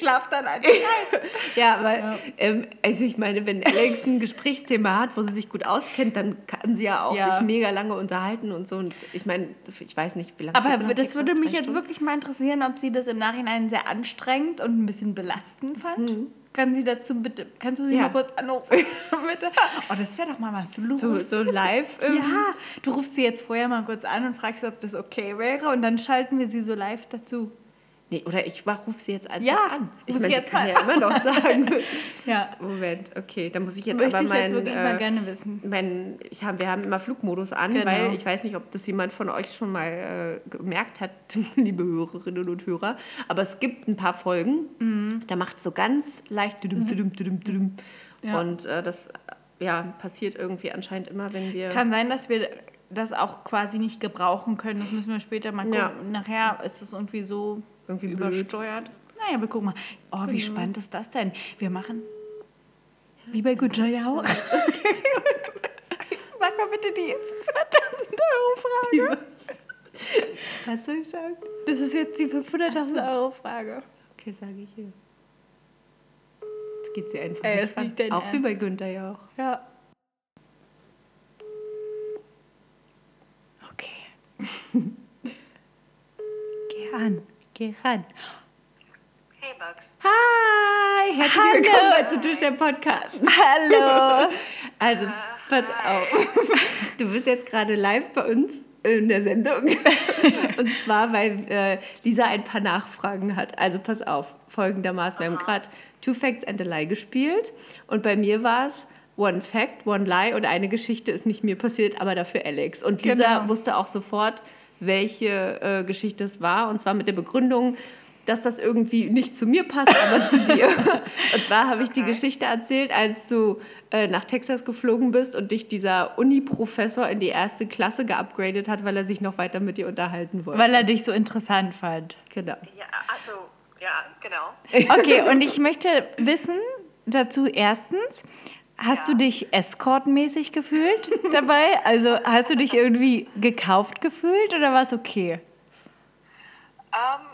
schlafe dann einfach ein. Ja, weil, Ähm, also ich meine, wenn Alex ein Gesprächsthema hat, wo sie sich gut auskennt, dann kann sie ja auch Ja. sich mega lange unterhalten und so. Und ich meine, ich weiß nicht, wie lange. Aber das Text würde mich jetzt wirklich mal interessieren, ob sie das im Nachhinein sehr anstrengend und ein bisschen belastend fand. Kann sie dazu bitte, kannst du sie Ja. mal kurz anrufen, bitte? Oh, das wäre doch mal was. Du So, so live. ähm, Ja, du rufst sie jetzt vorher mal kurz an und fragst, ob das okay wäre und dann schalten wir sie so live dazu. Nee, oder ich rufe sie jetzt einfach Ja, an. Ich sie sie jetzt kann mal ja immer noch sagen. Ja, Moment, okay, dann muss ich jetzt möchte aber ich mein, jetzt wirklich äh, mal gerne wissen. mein, ich hab, wir haben immer Flugmodus an, Genau. weil ich weiß nicht, ob das jemand von euch schon mal äh, gemerkt hat, liebe Hörerinnen und Hörer. Aber es gibt ein paar Folgen, da macht es so ganz leicht düdüm, düdüm, düdüm, düdüm. Ja. Und äh, das ja, passiert irgendwie anscheinend immer, wenn wir. Kann sein, dass wir das auch quasi nicht gebrauchen können. Das müssen wir später mal gucken. Ja. Nachher ist es irgendwie so Irgendwie blöd. übersteuert. Naja, wir gucken mal. Oh, wie spannend ist das denn? Wir machen wie bei Günther Jauch. Sag mal bitte die 500.000 Euro Frage. Was soll ich sagen? Das ist jetzt die 500.000 Euro Frage. Okay, sage ich hier. Jetzt geht sie einfach Ey, nicht ist ran. nicht dein Auch wie Ernst. bei Günther ja auch. Ja. Okay. geh ran, geh ran. Hey, Bug. Hi, herzlich Hallo willkommen. bei zu Tisch der Podcast. Hallo. Also, pass auf. Du bist jetzt gerade live bei uns in der Sendung. Und zwar, weil äh, Lisa ein paar Nachfragen hat. Also, pass auf, folgendermaßen. Wir haben gerade Two Facts and a Lie gespielt. Und bei mir war es One Fact, One Lie und eine Geschichte ist nicht mir passiert, aber dafür Alex. Und Lisa Genau. wusste auch sofort, welche äh, Geschichte es war. Und zwar mit der Begründung, dass das irgendwie nicht zu mir passt, aber zu dir. Und zwar habe ich die Geschichte erzählt, als du äh, nach Texas geflogen bist und dich dieser Uni-Professor in die erste Klasse geupgradet hat, weil er sich noch weiter mit dir unterhalten wollte. Weil er dich so interessant fand. genau. Ja, achso, ja, genau. Okay, und ich möchte wissen dazu erstens, hast du dich escortmäßig gefühlt dabei? Also hast du dich irgendwie gekauft gefühlt oder war es okay? Ähm,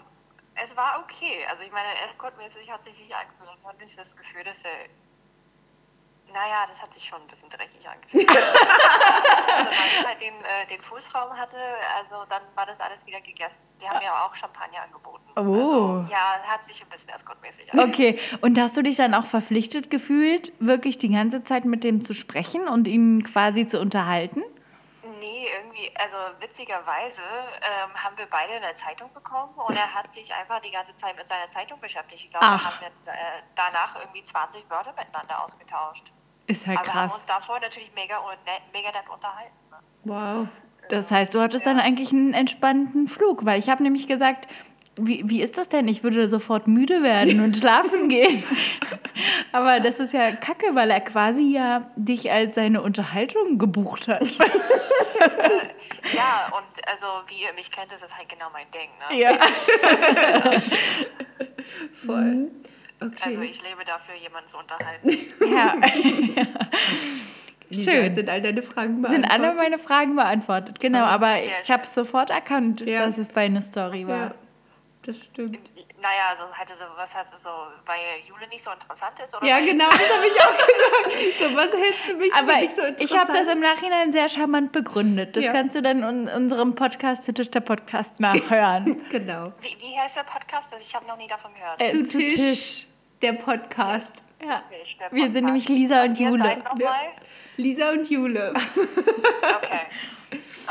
es war okay. Also ich meine, Escort-mäßig hat sich nicht angefühlt. Das war nicht das Gefühl, dass er... Naja, das hat sich schon ein bisschen dreckig angefühlt. also weil ich halt den, äh, den Fußraum hatte, also dann war das alles wieder gegessen. Die haben mir aber auch Champagner angeboten. Oh. Also, ja, hat sich ein bisschen Escort-mäßig angefühlt. Okay, und hast du dich dann auch verpflichtet gefühlt, wirklich die ganze Zeit mit dem zu sprechen und ihn quasi zu unterhalten? Nee, irgendwie, also witzigerweise ähm, haben wir beide eine Zeitung bekommen und er hat sich einfach die ganze Zeit mit seiner Zeitung beschäftigt. Ich glaube, wir haben jetzt, äh, danach irgendwie 20 Wörter miteinander ausgetauscht. Ist halt Aber wir haben krass. uns davor natürlich mega, nett, mega nett unterhalten. Ne? Wow. Das heißt, du hattest dann eigentlich einen entspannten Flug, weil ich habe nämlich gesagt, wie, wie ist das denn? Ich würde sofort müde werden und schlafen gehen. Aber das ist ja kacke, weil er quasi ja dich als seine Unterhaltung gebucht hat. Ja, und also wie ihr mich kennt, ist das halt genau mein Ding. Ne? Ja. Voll. Also Okay. ich lebe dafür, jemanden zu unterhalten. ja. Schön. jetzt sind all deine Fragen Sind alle beantwortet. meine Fragen beantwortet. Genau, aber Ja, ich habe sofort erkannt, Ja. dass es deine Story war. Ja, das stimmt. naja, also halt so, was heißt es so, weil Jule nicht so interessant ist? Oder Ja, genau, das habe ich auch gesagt. So, was hältst du mich Aber nicht so interessant? ich habe das im Nachhinein sehr charmant begründet. Das Ja. kannst du dann in unserem Podcast, Tisch der Podcast, nachhören. Genau. Wie, wie heißt der Podcast? Also ich habe noch nie davon gehört. Äh, Zu, zu Tisch, Tisch. Der Podcast. Ja. Wir sind nämlich Lisa und Jule. Lisa und Jule. Okay.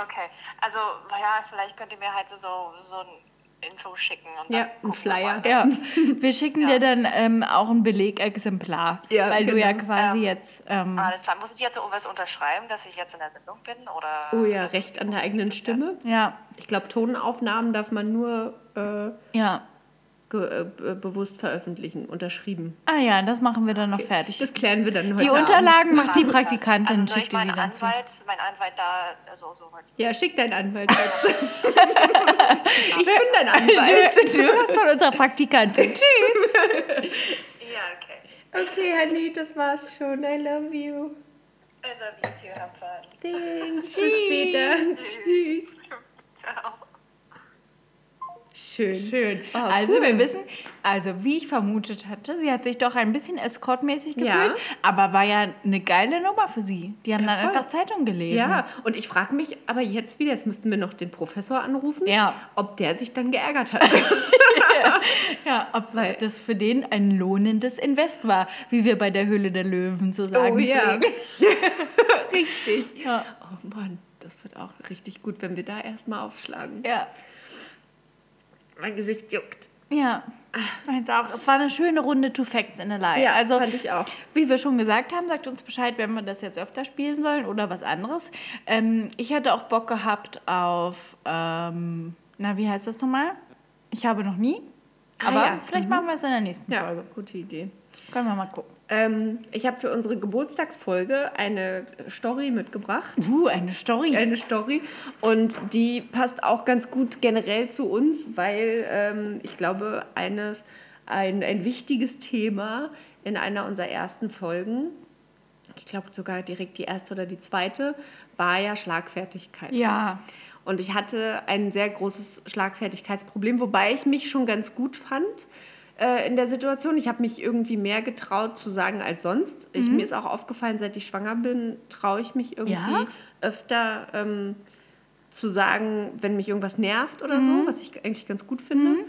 Okay, also ja, vielleicht könnt ihr mir halt so, so ein Info schicken. Und Ja, ein wir Flyer. mal. Ja, wir schicken dir dann ähm, auch ein Belegexemplar, Ja, weil du ja genau. quasi Ja. jetzt. Ähm, Alles klar, muss ich jetzt irgendwas unterschreiben, dass ich jetzt in der Sendung bin? Oder Oh ja, Recht an der eigenen Stimme. ja, Ich glaube, Tonaufnahmen darf man nur äh, ja. Ge äh, be- bewusst veröffentlichen, unterschrieben. Ah ja, das machen wir dann noch fertig. Das klären wir dann heute die Abend. Unterlagen macht die Praktikantin, Also soll schickt ich meinen dann zu. Anwalt, mein Anwalt da, also so halt. Ja, schick deinen Anwalt jetzt. ich bin dein Anwalt. Du, du hast von unserer Praktikantin. Tschüss. Ja, okay. Okay, Honey, das war's schon. I love you. I love you too, have fun. Thanks. Bis später. Tschüss. Ciao. Schön. Schön. Oh, also cool. wir wissen, also wie ich vermutet hatte, sie hat sich doch ein bisschen escortmäßig Ja. gefühlt, aber war ja eine geile Nummer für sie. Die haben dann voll. einfach Zeitung gelesen. Ja, und ich frage mich aber jetzt wieder, jetzt müssten wir noch den Professor anrufen, Ja. ob der sich dann geärgert hat. Ja, ob Weil- das für den ein lohnendes Invest war, wie wir bei der Höhle der Löwen so sagen Oh ja. richtig. Ja. Oh Mann, das wird auch richtig gut, wenn wir da erstmal aufschlagen. Ja. Mein Gesicht juckt. Ja, meins auch. Es war eine schöne Runde Two Facts in a Lie. Ja, also, fand ich auch. Wie wir schon gesagt haben, sagt uns Bescheid, wenn wir das jetzt öfter spielen sollen oder was anderes. Ähm, ich hätte auch Bock gehabt auf, ähm, na, wie heißt das nochmal? Ich habe noch nie. Ah, Aber ja. vielleicht machen wir es in der nächsten Ja, Folge. gute Idee. Können wir mal gucken. Ähm, ich habe für unsere Geburtstagsfolge eine Story mitgebracht. Uh, eine Story. Eine Story. Und die passt auch ganz gut generell zu uns, weil ähm, ich glaube, eines, ein, ein wichtiges Thema in einer unserer ersten Folgen, ich glaube sogar direkt die erste oder die zweite, war ja Schlagfertigkeit. Ja. Und ich hatte ein sehr großes Schlagfertigkeitsproblem, wobei ich mich schon ganz gut fand äh, in der Situation. Ich habe mich irgendwie mehr getraut zu sagen als sonst. Ich, mir ist auch aufgefallen, seit ich schwanger bin, traue ich mich irgendwie Ja? öfter ähm, zu sagen, wenn mich irgendwas nervt oder so, was ich eigentlich ganz gut finde.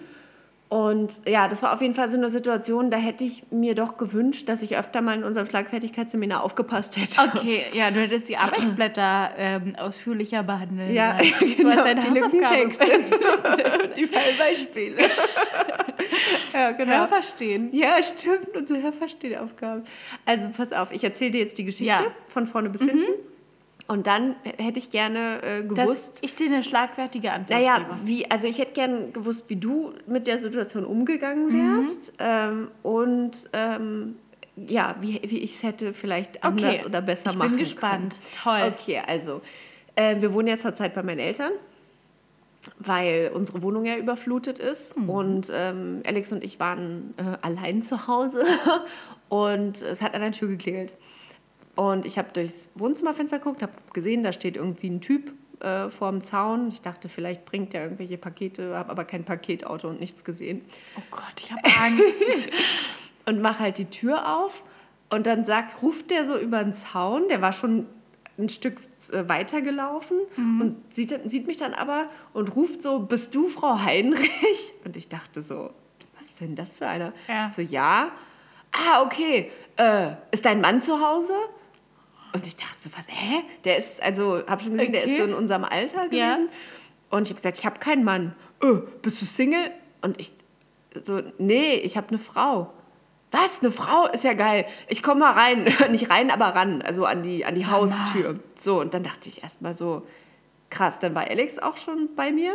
Und ja, das war auf jeden Fall so eine Situation, da hätte ich mir doch gewünscht, dass ich öfter mal in unserem Schlagfertigkeitsseminar aufgepasst hätte. Okay, ja, du hättest die Arbeitsblätter ähm, ausführlicher behandeln Ja, sollen. Du genau, hast deine die Lückentexte. die Fallbeispiele. ja, genau. Ja, verstehen. Ja, stimmt. Unsere Hörverstehaufgaben. Also pass auf, ich erzähle dir jetzt die Geschichte Ja. von vorne bis hinten. Und dann hätte ich gerne äh, Dass gewusst. ich dir eine schlagfertige Antwort Naja, gebe. wie, also ich hätte gerne gewusst, wie du mit der Situation umgegangen wärst. Ähm, und ähm, ja, wie, wie ich es hätte vielleicht anders oder besser ich machen bin gespannt. können. Toll. Okay, also äh, wir wohnen ja zurzeit bei meinen Eltern, weil unsere Wohnung ja überflutet ist. Mhm. Und ähm, Alex und ich waren äh, allein zu Hause und es hat an der Tür geklingelt. Und ich habe durchs Wohnzimmerfenster geguckt, habe gesehen, da steht irgendwie ein Typ äh, vorm Zaun. Ich dachte, vielleicht bringt er irgendwelche Pakete, habe aber kein Paketauto und nichts gesehen. Oh Gott, ich habe Angst. Und mache halt die Tür auf und dann sagt, ruft der so über den Zaun, der war schon ein Stück äh, weiter gelaufen und sieht, sieht mich dann aber und ruft so, bist du Frau Heinrich? Und ich dachte so, was ist denn das für einer? Ja. So, ja. Ah, okay. Äh, ist dein Mann zu Hause? Und ich dachte so, was, hä? Der ist, also, hab schon gesehen, der ist Okay. so in unserem Alter Ja. gewesen. Und ich habe gesagt, ich habe keinen Mann. Äh, bist du Single? Und ich so, nee, ich habe eine Frau. Was? Eine Frau? Ist ja geil. Ich komme mal rein. Nicht rein, aber ran. Also an die, an die mal. Haustür. So, und dann dachte ich erstmal so, krass. Dann war Alex auch schon bei mir.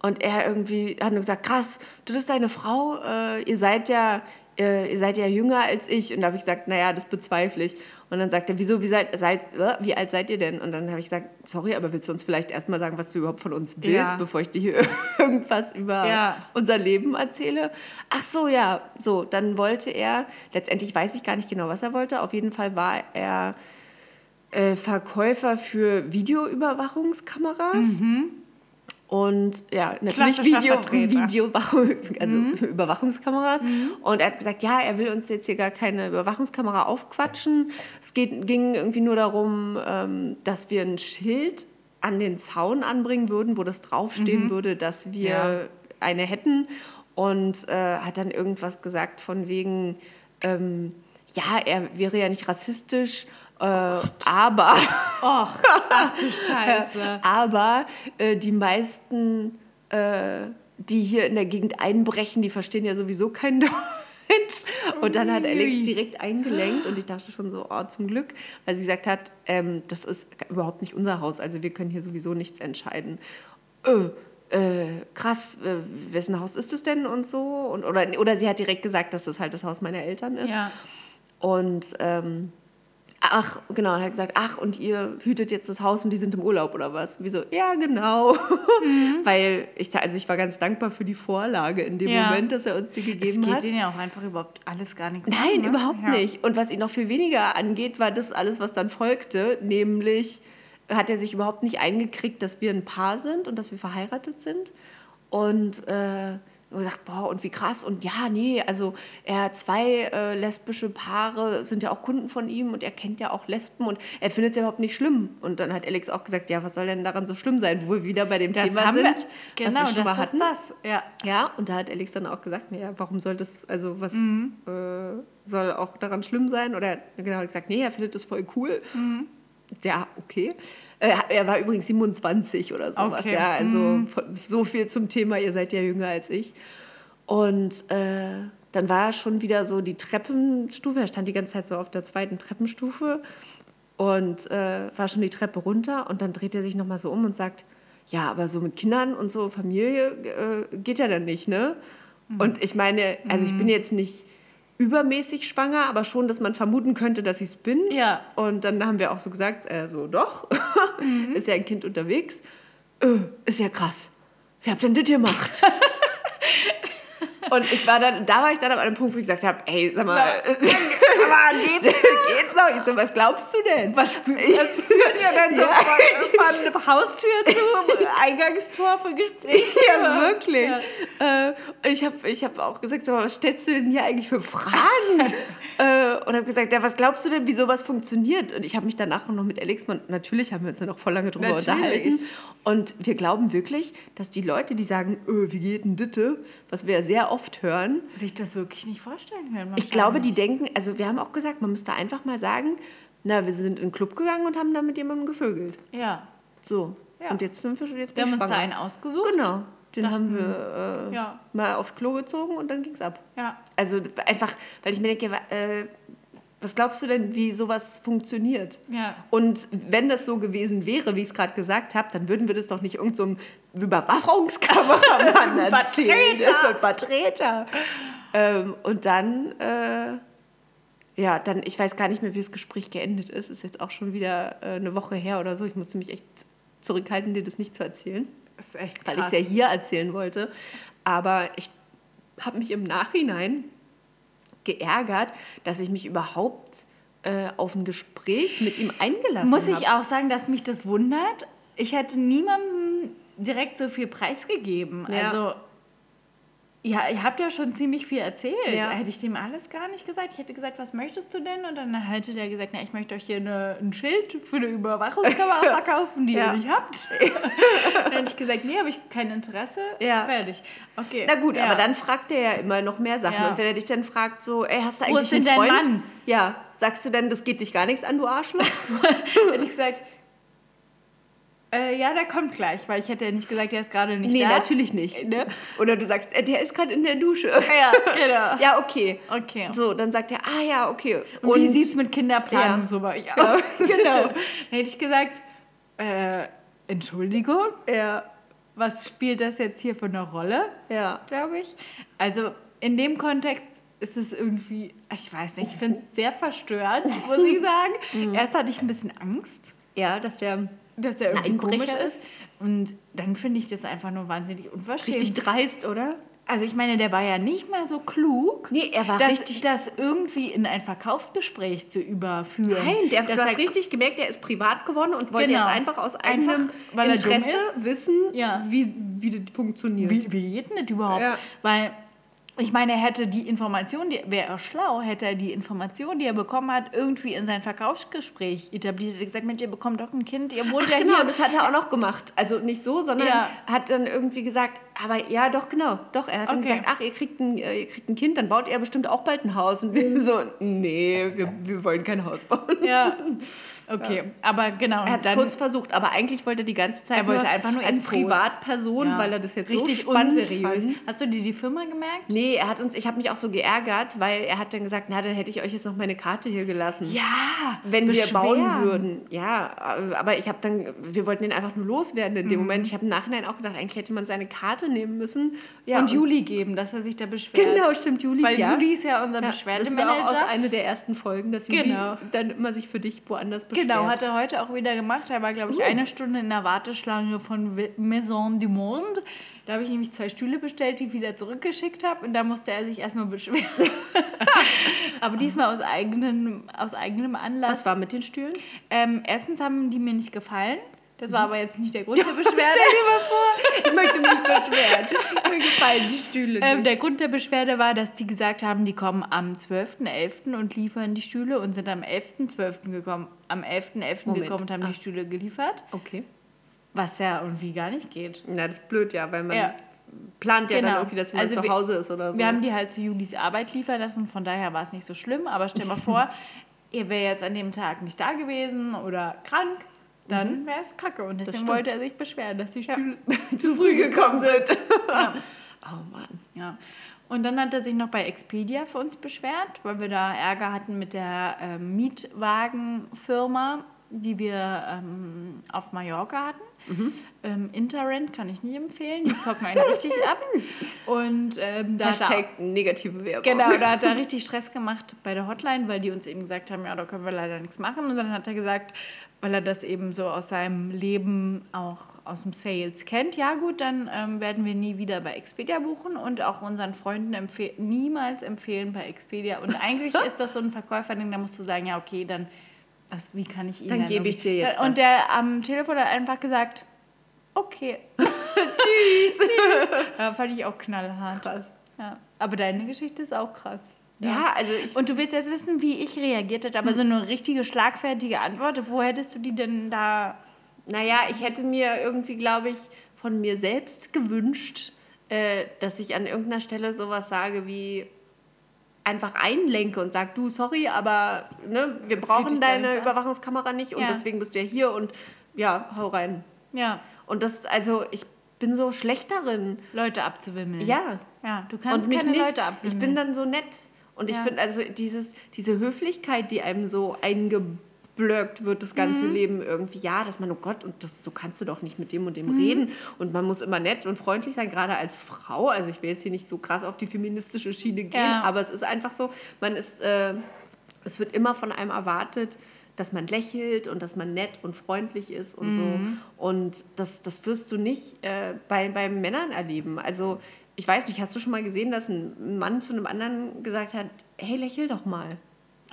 Und er irgendwie hat nur gesagt, krass, du bist deine Frau, äh, ihr seid ja, ihr seid ja jünger als ich. Und da habe ich gesagt, naja, das bezweifle ich. Und dann sagt er, wieso, wie, seid, seid, äh, wie alt seid ihr denn? Und dann habe ich gesagt, sorry, aber willst du uns vielleicht erstmal sagen, was du überhaupt von uns willst, Ja. bevor ich dir hier irgendwas über Ja. unser Leben erzähle? Ach so, ja, so, dann wollte er, letztendlich weiß ich gar nicht genau, was er wollte. Auf jeden Fall war er äh, Verkäufer für Videoüberwachungskameras. Und ja, natürlich Video. Videowachung, also Überwachungskameras. Und er hat gesagt, ja, er will uns jetzt hier gar keine Überwachungskamera aufquatschen. Es geht, ging irgendwie nur darum, ähm, dass wir ein Schild an den Zaun anbringen würden, wo das draufstehen würde, dass wir Ja. eine hätten. Und äh, hat dann irgendwas gesagt von wegen, ähm, ja, er wäre ja nicht rassistisch aber, Och, ach du Scheiße. aber äh, die meisten, äh, die hier in der Gegend einbrechen, die verstehen ja sowieso kein Deutsch. Und dann hat Alex direkt eingelenkt und ich dachte schon so, oh, zum Glück, weil sie gesagt hat, ähm, das ist überhaupt nicht unser Haus, also wir können hier sowieso nichts entscheiden. Äh, äh, krass, äh, wessen Haus ist es denn und so? Und, oder, oder sie hat direkt gesagt, dass das halt das Haus meiner Eltern ist. Ja. Und ähm, ach, genau, und hat gesagt, ach, und ihr hütet jetzt das Haus und die sind im Urlaub oder was? Wieso? Ja, genau. Weil ich, also ich war ganz dankbar für die Vorlage in dem Ja. Moment, dass er uns die Es gegeben geht hat. ihnen ja auch einfach überhaupt alles gar nichts Nein, an, ne? überhaupt ja. nicht. Und was ihn noch viel weniger angeht, war das alles, was dann folgte, nämlich hat er sich überhaupt nicht eingekriegt, dass wir ein Paar sind und dass wir verheiratet sind. Und äh, und gesagt, boah, und wie krass. Und ja, nee, also er zwei äh, lesbische Paare sind ja auch Kunden von ihm und er kennt ja auch Lesben und er findet es ja überhaupt nicht schlimm. Und dann hat Alex auch gesagt, ja, was soll denn daran so schlimm sein, wo wir wieder bei dem Das Thema sind, wir, was genau, wir schon mal das hatten. ist das. Ja. Ja, und da hat Alex dann auch gesagt, ja, warum soll das, also was Mhm. äh, soll auch daran schlimm sein? Oder genau, hat gesagt, nee, er findet das voll cool. Mhm. Ja, okay. Äh, er war übrigens 27 oder sowas, Okay. Mhm. ja. Also von- so viel zum Thema, ihr seid ja jünger als ich. Und äh, dann war schon wieder so die Treppenstufe, er stand die ganze Zeit so auf der zweiten Treppenstufe und äh, war schon die Treppe runter und dann dreht er sich nochmal so um und sagt, ja, aber so mit Kindern und so Familie äh, geht ja dann nicht, ne? Und ich meine, also ich bin jetzt nicht übermäßig schwanger, aber schon, dass man vermuten könnte, dass ich es bin. Ja. Und dann haben wir auch so gesagt, äh, so doch, ist ja ein Kind unterwegs. Äh, ist ja krass. Wer habt denn das gemacht? Und ich war dann, da war ich dann an einem Punkt, wo ich gesagt habe, ey, sag mal, aber geht, geht's noch? Ich so, was glaubst du denn? Was das führt ja dann so von, von Haustür zu Eingangstor für Gespräche. Ja, wirklich. Ja. Äh, und ich habe ich hab auch gesagt, sag mal, was stellst du denn hier eigentlich für Fragen? äh, und habe gesagt, ja, was glaubst du denn, wie sowas funktioniert? Und ich habe mich danach noch mit Alex, natürlich haben wir uns dann noch voll lange drüber Natürlich. unterhalten. Und wir glauben wirklich, dass die Leute, die sagen, äh, wie geht denn Ditte, was wir ja sehr oft hören, Sich das wirklich nicht vorstellen können. ich glaube, die denken, also wir haben auch gesagt, man müsste einfach mal sagen, na, wir sind in den Club gegangen und haben da mit jemandem gevögelt. Ja. So. Ja. Und jetzt sind wir schon, jetzt Wir haben ich uns da schwanger. einen ausgesucht. Genau. Den haben wir äh, Ja. mal aufs Klo gezogen und dann ging's ab. Ja. Also einfach, weil ich mir denke, äh, was glaubst du denn, wie sowas funktioniert? Ja. Und wenn das so gewesen wäre, wie ich es gerade gesagt habe, dann würden wir das doch nicht irgendeinem so Überwachungskameramann erzählen. Vertreter. Das ist ein Vertreter. Ähm, und dann, äh, ja, dann, ich weiß gar nicht mehr, wie das Gespräch geendet ist. Ist jetzt auch schon wieder äh, eine Woche her oder so. Ich musste mich echt zurückhalten, dir das nicht zu erzählen Das ist echt weil krass. ich es ja hier erzählen wollte. Aber ich habe mich im Nachhinein geärgert, dass ich mich überhaupt äh, auf ein Gespräch mit ihm eingelassen Muss habe. ich auch sagen, dass mich das wundert. Ich hätte niemandem direkt so viel preisgegeben. Ja. Also, ja, ihr habt ja schon ziemlich viel erzählt. Ja. Hätte ich dem alles gar nicht gesagt. Ich hätte gesagt, was möchtest du denn? Und dann hätte der gesagt, na, ich möchte euch hier eine, ein Schild für eine Überwachungskamera verkaufen, die Ja. ihr nicht habt. dann hätte ich gesagt, nee, habe ich kein Interesse. Ja. Fertig. Okay. Na gut, aber dann fragt er ja immer noch mehr Sachen. Und wenn er dich dann fragt, so, ey, hast du Wo eigentlich ist denn einen dein Freund? Mann? Ja, sagst du denn, das geht dich gar nichts an, du Arschloch? hätte ich gesagt, äh, ja, der kommt gleich, weil ich hätte ja nicht gesagt, der ist gerade nicht nee, da. natürlich nicht. Ne? Oder du sagst, äh, der ist gerade in der Dusche. Ja, genau. ja, okay. Okay. So, dann sagt er, ah ja, okay. Und wie sieht es mit Kinderplanung Ja. so bei euch aus? genau. Dann hätte ich gesagt, äh, Entschuldigung, Ja, was spielt das jetzt hier für eine Rolle, ja. glaube ich? Also in dem Kontext ist es irgendwie, ich weiß nicht, ich finde es sehr verstörend, muss ich sagen. Mhm. Erst hatte ich ein bisschen Angst, Ja, dass er dass er irgendwie komisch ist. Und dann finde ich das einfach nur wahnsinnig unverschämt. richtig dreist, oder? Also ich meine, der war ja nicht mal so klug, Nee, er war das, richtig- das irgendwie in ein Verkaufsgespräch zu überführen. Nein, der, dass du hast richtig gemerkt, er ist privat geworden und wollte Genau. jetzt einfach aus eigenem Einfach, er Interesse wissen, Ja. wie, wie das funktioniert. Wie, wie geht denn das überhaupt? Ja. Weil ich meine, er hätte die Information, die, wäre er schlau, hätte er die Information, die er bekommen hat, irgendwie in sein Verkaufsgespräch etabliert. Hätte gesagt, Mensch, ihr bekommt doch ein Kind, ihr wohnt Ach, ja genau, hier. das hat er auch noch gemacht. Also nicht so, sondern Ja. hat dann irgendwie gesagt, aber ja, doch, genau. Doch, er hat dann Okay. gesagt, ach, ihr kriegt, ein, äh, ihr kriegt ein Kind, dann baut ihr bestimmt auch bald ein Haus. Und wir so, nee, wir, wir wollen kein Haus bauen. Ja. Okay, aber genau. Er hat es kurz versucht, aber eigentlich wollte er die ganze Zeit Er wollte einfach nur als Infos. Privatperson, Ja. weil er das jetzt richtig so spannend unseriös. fand. Hast du dir die Firma gemerkt? Nee, er hat uns, ich habe mich auch so geärgert, weil er hat dann gesagt, na, dann hätte ich euch jetzt noch meine Karte hier gelassen. Ja. Wenn wir bauen beschweren. würden. Ja, aber ich habe dann, wir wollten ihn einfach nur loswerden in dem Mhm. Moment. Ich habe im Nachhinein auch gedacht, eigentlich hätte man seine Karte nehmen müssen. Ja, und Juli geben, dass er sich da beschwert. Genau, stimmt, Juli. Weil ja. Juli ist ja unser Ja, Das war auch aus Beschwerdemanager. einer der ersten Folgen, dass Juli Genau. dann immer sich für dich woanders beschwert. Genau, hat er heute auch wieder gemacht. Er war, glaube ich, Uh. eine Stunde in der Warteschlange von Maison du Monde. Da habe ich nämlich zwei Stühle bestellt, die ich wieder zurückgeschickt habe. Und da musste er sich erstmal beschweren. Aber diesmal aus eigenem, aus eigenem Anlass. Was war mit den Stühlen? Ähm, erstens haben die mir nicht gefallen. Das war aber jetzt nicht der Grund der Beschwerde. Ich möchte mich beschweren. Mir gefallen die Stühle Ähm, der Grund der Beschwerde war, dass die gesagt haben, die kommen am 12.11. und liefern die Stühle und sind am 11.12. gekommen. Am 11.11. Moment. gekommen und haben Ah. die Stühle geliefert. Okay. Was ja irgendwie gar nicht geht. Na, das ist blöd, ja, weil man Ja. plant ja Genau. dann irgendwie, dass man Also zu wir- Hause ist oder so. Wir haben die halt zu Julis Arbeit liefern lassen, von daher war es nicht so schlimm. Aber stell mal vor, ihr wäre jetzt an dem Tag nicht da gewesen oder krank, dann wäre es kacke. Und deswegen wollte er sich beschweren, dass die Stühle zu früh gekommen sind. Ja. Oh Mann. Ja. Und dann hat er sich noch bei Expedia für uns beschwert, weil wir da Ärger hatten mit der ähm, Mietwagenfirma, die wir ähm, auf Mallorca hatten. Ähm, Interrent kann ich nicht empfehlen, die zocken einen richtig ab. Und ähm, da hat er, Hashtag negative Werbung. genau, da hat er richtig Stress gemacht bei der Hotline, weil die uns eben gesagt haben, ja, da können wir leider nichts machen. Und dann hat er gesagt, weil er das eben so aus seinem Leben auch aus dem Sales kennt, ja gut, dann ähm, werden wir nie wieder bei Expedia buchen und auch unseren Freunden empfeh niemals empfehlen bei Expedia. Und eigentlich ist das so ein Verkäuferding, da musst du sagen, ja okay, dann was, wie kann ich Ihnen Dann gebe ich dir jetzt Und was. der am Telefon hat einfach gesagt, okay. Tschüss. Tschüss. Ja, fand ich auch knallhart. Krass. Ja. Aber deine Geschichte ist auch krass. Ja, also ich. Und du willst jetzt wissen, wie ich reagiert hätte, aber so eine richtige schlagfertige Antwort, wo hättest du die denn da? Naja, ich hätte mir irgendwie, glaube ich, von mir selbst gewünscht, äh, dass ich an irgendeiner Stelle sowas sage wie einfach einlenke und sage, du, sorry, aber ne, wir Das brauchen deine. Überwachungskamera nicht und Ja. deswegen bist du ja hier und ja, hau rein. Ja, Und das, also ich bin so schlecht darin. Leute abzuwimmeln. Ja. Ja, du kannst und mich keine nicht. Leute abwimmeln. ich bin dann so nett. Und ich Ja. finde, also dieses, diese Höflichkeit, die einem so eingeblöckt wird, das ganze Mhm. Leben irgendwie, ja, dass man, oh Gott, und das, so kannst du doch nicht mit dem und dem Mhm. reden. Und man muss immer nett und freundlich sein, gerade als Frau. Also ich will jetzt hier nicht so krass auf die feministische Schiene gehen, Ja. aber es ist einfach so, man ist, äh, es wird immer von einem erwartet, dass man lächelt und dass man nett und freundlich ist und Mhm. so. Und das, das wirst du nicht äh, bei, bei Männern erleben. Also ich weiß nicht, hast du schon mal gesehen, dass ein Mann zu einem anderen gesagt hat, hey, lächel doch mal.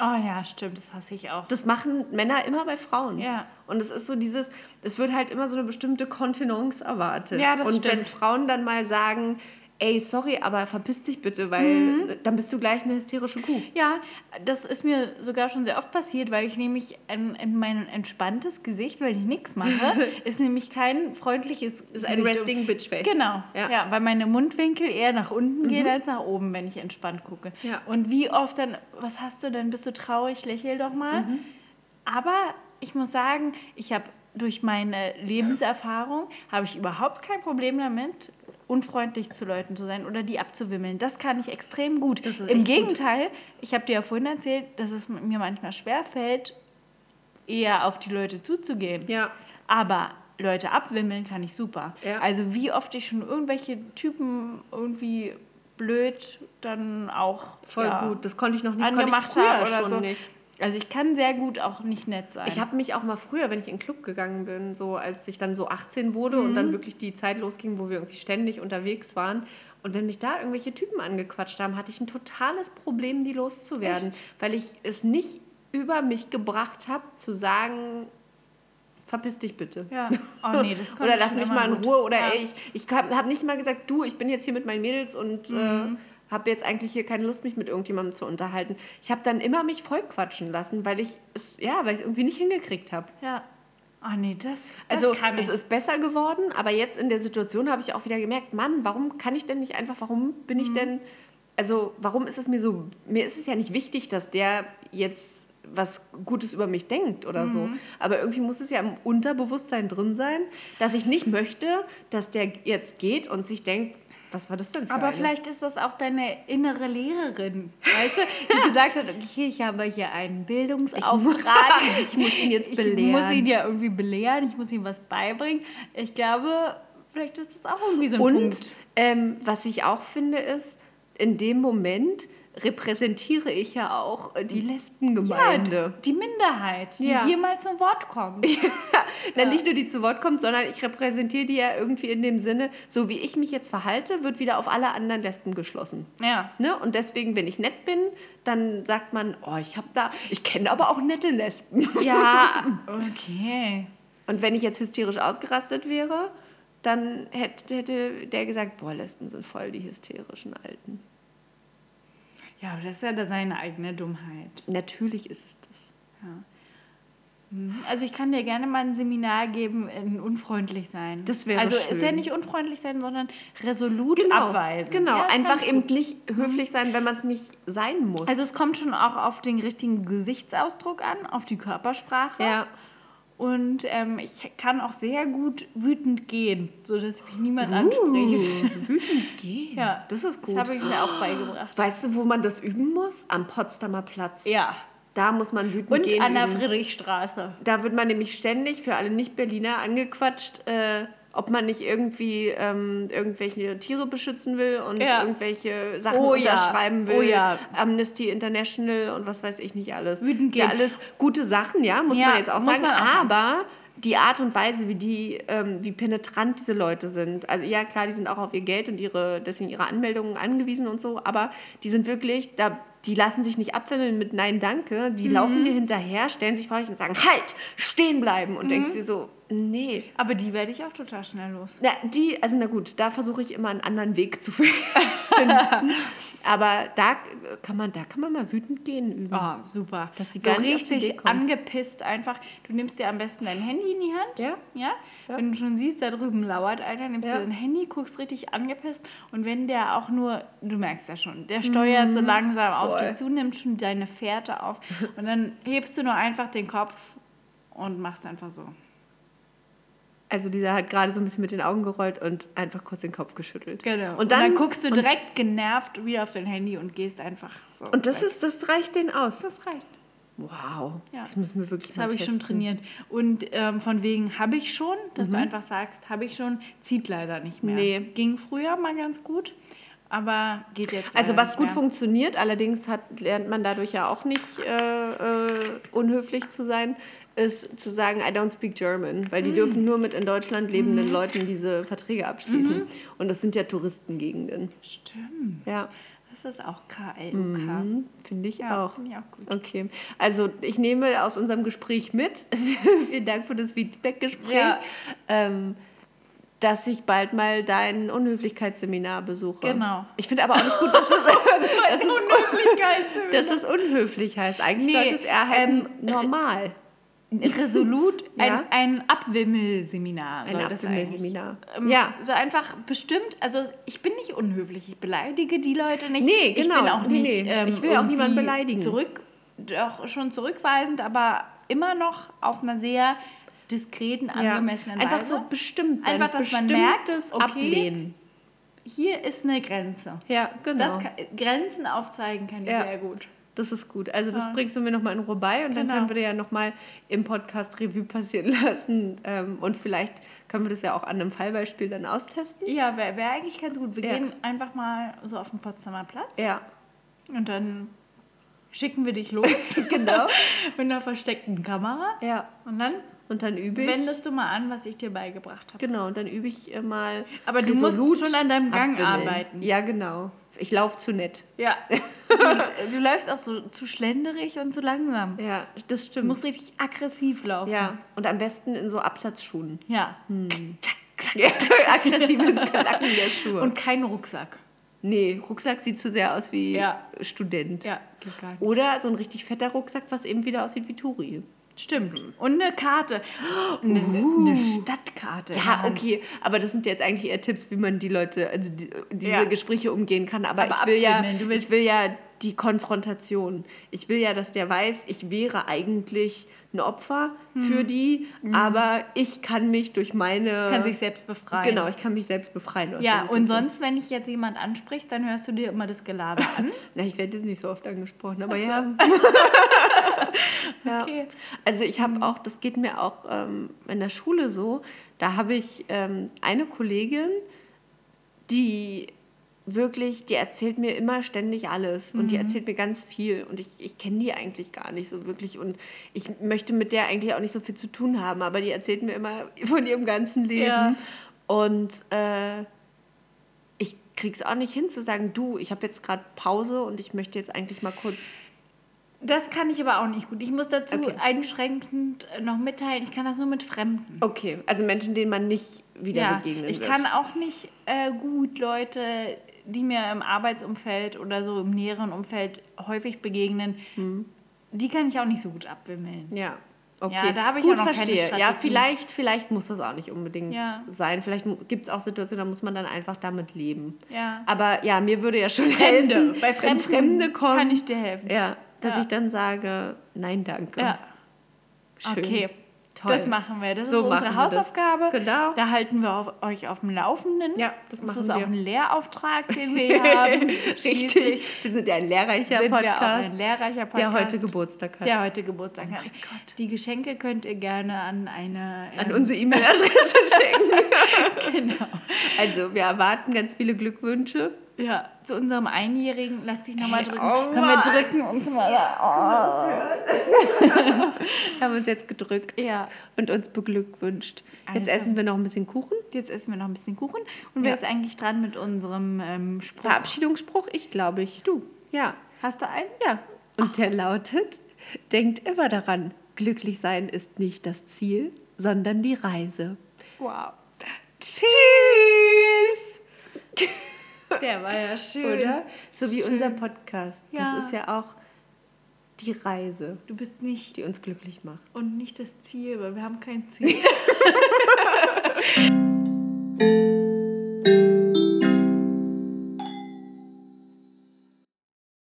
Oh ja, stimmt, das hasse ich auch. Das machen Männer immer bei Frauen. Ja. Und es ist so dieses, es wird halt immer so eine bestimmte Kontenance erwartet. Ja, das Und wenn stimmt. Frauen dann mal sagen, ey, sorry, aber verpiss dich bitte, weil Mhm. dann bist du gleich eine hysterische Kuh. Ja, das ist mir sogar schon sehr oft passiert, weil ich nämlich in, in mein entspanntes Gesicht, weil ich nichts mache, ist nämlich kein freundliches ist ein Gesicht. Resting Bitch Face. Genau, Ja. ja. weil meine Mundwinkel eher nach unten gehen als nach oben, wenn ich entspannt gucke. Ja. Und wie oft dann, was hast du denn, bist du traurig, lächel doch mal. Aber ich muss sagen, ich habe durch meine Lebenserfahrung, habe ich überhaupt kein Problem damit, unfreundlich zu Leuten zu sein oder die abzuwimmeln. Das kann ich extrem gut. Im echt gut. Gegenteil, ich habe dir ja vorhin erzählt, dass es mir manchmal schwerfällt, eher auf die Leute zuzugehen. Ja. Aber Leute abwimmeln kann ich super. Ja. Also wie oft ich schon irgendwelche Typen irgendwie blöd dann auch Voll ja, gut. Das konnte ich noch nicht, angemacht habe oder so. nicht. Also ich kann sehr gut auch nicht nett sein. Ich habe mich auch mal früher, wenn ich in den Club gegangen bin, so als ich dann so 18 wurde und Mhm. dann wirklich die Zeit losging, wo wir irgendwie ständig unterwegs waren. Und wenn mich da irgendwelche Typen angequatscht haben, hatte ich ein totales Problem, die loszuwerden. Weil ich es nicht über mich gebracht habe, zu sagen, verpiss dich bitte. ja. Oh nee, das Oder lass mich mal in. Ruhe. Oder ja. ey, ich, ich habe nicht mal gesagt, du, ich bin jetzt hier mit meinen Mädels und Mhm. äh, habe jetzt eigentlich hier keine Lust, mich mit irgendjemandem zu unterhalten. Ich habe dann immer mich vollquatschen lassen, weil ich es, ja, weil ich irgendwie nicht hingekriegt habe. Ja. Oh nee, das, das Also kann ich. es ist besser geworden, aber jetzt in der Situation habe ich auch wieder gemerkt, Mann, warum kann ich denn nicht einfach, warum bin Mhm. ich denn, also warum ist es mir so, mir ist es ja nicht wichtig, dass der jetzt was Gutes über mich denkt oder so. Mhm. Aber irgendwie muss es ja im Unterbewusstsein drin sein, dass ich nicht möchte, dass der jetzt geht und sich denkt, was war das denn für Aber eine? vielleicht ist das auch deine innere Lehrerin, weißt du, die gesagt hat, okay, ich habe hier einen Bildungsauftrag. Ich muss ihn jetzt Ich belehren. muss ihn ja irgendwie belehren, ich muss ihm was beibringen. Ich glaube, vielleicht ist das auch irgendwie so ein Und Punkt. ähm, was ich auch finde, ist, in dem Moment repräsentiere ich ja auch äh, die Lesbengemeinde. Ja, die Minderheit, die Ja. hier mal zum Wort kommt. Na, nicht nur die zu Wort kommt, sondern ich repräsentiere die ja irgendwie in dem Sinne, so wie ich mich jetzt verhalte, wird wieder auf alle anderen Lesben geschlossen. Ja. Ne? Und deswegen, wenn ich nett bin, dann sagt man, oh, ich habe da, ich kenne aber auch nette Lesben. Ja, okay. Und wenn ich jetzt hysterisch ausgerastet wäre, dann hätte, hätte der gesagt, boah, Lesben sind voll die hysterischen Alten. Ja, aber das ist ja da seine eigene Dummheit. Natürlich ist es das. Also ich kann dir gerne mal ein Seminar geben in unfreundlich sein. Das wäre Also ist ja schön. nicht unfreundlich sein, sondern resolut abweisen. Genau, Ja, einfach eben nicht höflich sein, wenn man es nicht sein muss. Also es kommt schon auch auf den richtigen Gesichtsausdruck an, auf die Körpersprache. ja. Und ähm, ich kann auch sehr gut wütend gehen, sodass mich niemand Uh, anspricht. wütend gehen. Ja, das ist gut. Das habe ich mir auch beigebracht. Weißt du, wo man das üben muss? Am Potsdamer Platz. Ja. Da muss man wütend Und gehen an der üben. Friedrichstraße. Da wird man nämlich ständig für alle Nicht-Berliner angequatscht, äh, ob man nicht irgendwie ähm, irgendwelche Tiere beschützen will und Ja. irgendwelche Sachen Oh unterschreiben will. Oh ja. Amnesty International und was weiß ich nicht alles. Wütend ja, alles gute Sachen, ja, muss man jetzt auch sagen. auch sagen. Aber die Art und Weise, wie die, ähm, wie penetrant diese Leute sind. Also ja, klar, die sind auch auf ihr Geld und ihre, deswegen ihre Anmeldungen angewiesen und so, aber die sind wirklich, da, die lassen sich nicht abwimmeln mit Nein, danke. Mhm. Die laufen dir hinterher, stellen sich vor dich und sagen, halt, stehen bleiben. Und Mhm. denkst dir so, nee. Aber die werde ich auch total schnell los. Na, die, also na gut, da versuche ich immer einen anderen Weg zu finden. aber da kann man, da kann man mal wütend gehen üben. Oh, super. Dass die so auf richtig angepisst einfach. Du nimmst dir am besten dein Handy in die Hand. Ja. ja. Wenn du schon siehst, da drüben lauert einer, nimmst Ja. du dein Handy, guckst richtig angepisst. Und wenn der auch nur, du merkst ja schon, der steuert so langsam auf Mhm. voll. dich zu, nimmt schon deine Fährte auf. Und dann hebst du nur einfach den Kopf und machst einfach so. Also dieser hat gerade so ein bisschen mit den Augen gerollt und einfach kurz den Kopf geschüttelt. Genau. Und dann, guckst du und, direkt genervt wieder auf dein Handy und gehst einfach so. und das weg. ist, das reicht denen aus. das reicht. Wow. Ja. Das müssen wir wirklich Das habe ich schon trainiert. Und ähm, von wegen habe ich schon, dass Mhm. du einfach sagst, habe ich schon, zieht leider nicht mehr. Nee. Ging früher mal ganz gut, aber geht jetzt Also was gut mehr. funktioniert, allerdings hat, lernt man dadurch ja auch nicht äh, äh, unhöflich zu sein, ist zu sagen, I don't speak German, weil Mm. die dürfen nur mit in Deutschland lebenden Mhm. Leuten diese Verträge abschließen. Und das sind ja Touristengegenden. Stimmt. Ja, Das ist auch KLUK. mhm, finde ich Ja, auch. finde ich auch gut. Okay, also ich nehme aus unserem Gespräch mit, vielen Dank für das Feedback-Gespräch, Ja. ähm, dass ich bald mal dein Unhöflichkeitsseminar besuche. Genau. Ich finde aber auch nicht gut, dass es, dass es, dass es unhöflich heißt. Eigentlich Nee, sollte es eher heißen ähm, normal. Resolut, ein, Ja. ein Abwimmelseminar. Ein soll das Abwimmelseminar. Ähm, Ja. So einfach bestimmt, also ich bin nicht unhöflich, ich beleidige die Leute nicht. Nee, Ich genau. bin auch Nee, nicht. nee. Ähm, Ich will auch niemanden beleidigen. Zurück, doch schon zurückweisend, aber immer noch auf einer sehr diskreten, Ja. angemessenen Einfach Weise. so bestimmt sein. Einfach, dass man merkt, okay, Ablehnen. Hier ist eine Grenze. Ja, genau. Das kann, Grenzen aufzeigen kann ich Ja. sehr gut. Das ist gut. Also das Ja. bringst du mir nochmal in Ruhe bei und dann Genau. können wir dir ja nochmal im Podcast Revue passieren lassen. Ähm, und vielleicht können wir das ja auch an einem Fallbeispiel dann austesten. Ja, wäre wär eigentlich ganz gut. Wir Ja. gehen einfach mal so auf den Potsdamer Platz. Ja, Und dann schicken wir dich los. genau. mit einer versteckten Kamera. Ja, Und dann und dann übe ich. wendest du mal an, was ich dir beigebracht habe. Genau, und dann übe ich äh, mal. Aber du musst schon an deinem Gang abwimmeln. arbeiten. Ja, genau. Ich laufe zu nett. Ja. du, du läufst auch so zu schlenderig und zu langsam. Ja, das Du stimmt. musst richtig aggressiv laufen. ja, und am besten in so Absatzschuhen. Ja. Ja, aggressives Knacken der Schuhe. Und kein Rucksack. nee, Rucksack sieht zu sehr aus wie Ja. Student. Ja, geht gar nicht. Oder so ein richtig fetter Rucksack, was eben wieder aussieht wie Turi. Stimmt. Und eine Karte. Eine, eine Stadtkarte. Ja, okay, aber das sind jetzt eigentlich eher Tipps, wie man die Leute, also die, diese Ja. Gespräche umgehen kann. Aber, Aber ich will ja, ich will ja die Konfrontation. Ich will ja, dass der weiß, ich wäre eigentlich ein Opfer Mhm. für die, aber ich kann mich durch meine Kann sich selbst befreien. genau, ich kann mich selbst befreien. Ja, und sonst, wenn ich jetzt jemand anspricht, dann hörst du dir immer das Gelaber an. Na, ich werde jetzt nicht so oft angesprochen, aber ja. ja. Okay. Also ich habe auch, das geht mir auch ähm, in der Schule so, da habe ich ähm, eine Kollegin, die wirklich, die erzählt mir immer ständig alles und die erzählt mir ganz viel und ich, ich kenne die eigentlich gar nicht so wirklich und ich möchte mit der eigentlich auch nicht so viel zu tun haben, aber die erzählt mir immer von ihrem ganzen Leben Ja. und äh, ich krieg's auch nicht hin zu sagen, du, ich habe jetzt gerade Pause und ich möchte jetzt eigentlich mal kurz Das kann ich aber auch nicht gut. Ich muss dazu Okay. einschränkend noch mitteilen, ich kann das nur mit Fremden. Okay, also Menschen, denen man nicht wieder Ja, begegnen ich wird. kann auch nicht äh, gut Leute, die mir im Arbeitsumfeld oder so im näheren Umfeld häufig begegnen, Hm. die kann ich auch nicht so gut abwimmeln. Ja. Okay, Ja, da habe ich gut auch noch keine verstehe. Ja, Strategie. vielleicht, vielleicht muss das auch nicht unbedingt Ja. sein. Vielleicht gibt es auch Situationen, da muss man dann einfach damit leben. Ja. Aber ja, mir würde ja schon Fremde. helfen, Bei wenn Fremden Fremde kommen. kann ich dir helfen. Ja, dass Ja. ich dann sage, nein, danke. Ja. Schön. Okay. Toll. Das machen wir. Das So ist unsere wir das. Hausaufgabe. Genau. Da halten wir auf, euch auf dem Laufenden. Ja, das Das machen ist auch wir. ein Lehrauftrag, den wir hier haben. Richtig. Wir sind ja ein lehrreicher sind wir auch Podcast, ein lehrreicher Podcast. der heute Geburtstag hat. Der heute Geburtstag Oh hat. Gott. Die Geschenke könnt ihr gerne an eine... An ähm, unsere E-Mail-Adresse schicken. Genau. Also, wir erwarten ganz viele Glückwünsche. Ja, zu unserem Einjährigen. Lass dich nochmal drücken. oh Können wir drücken uns mal. Wir haben uns jetzt gedrückt Oh. Ja. und uns beglückwünscht. Jetzt Also. essen wir noch ein bisschen Kuchen. Jetzt essen wir noch ein bisschen Kuchen. Und wer Ja. ist eigentlich dran mit unserem ähm, Spruch? Verabschiedungsspruch, ich glaube ich. Du. Ja. Hast du einen? Ja. Und der lautet, denkt immer daran, glücklich sein ist nicht das Ziel, sondern die Reise. Wow. Tschüss! Der war ja schön. Oder? So wie Schön. unser Podcast. Ja. Das ist ja auch die Reise, Du bist nicht die uns glücklich macht. und nicht das Ziel, weil wir haben kein Ziel.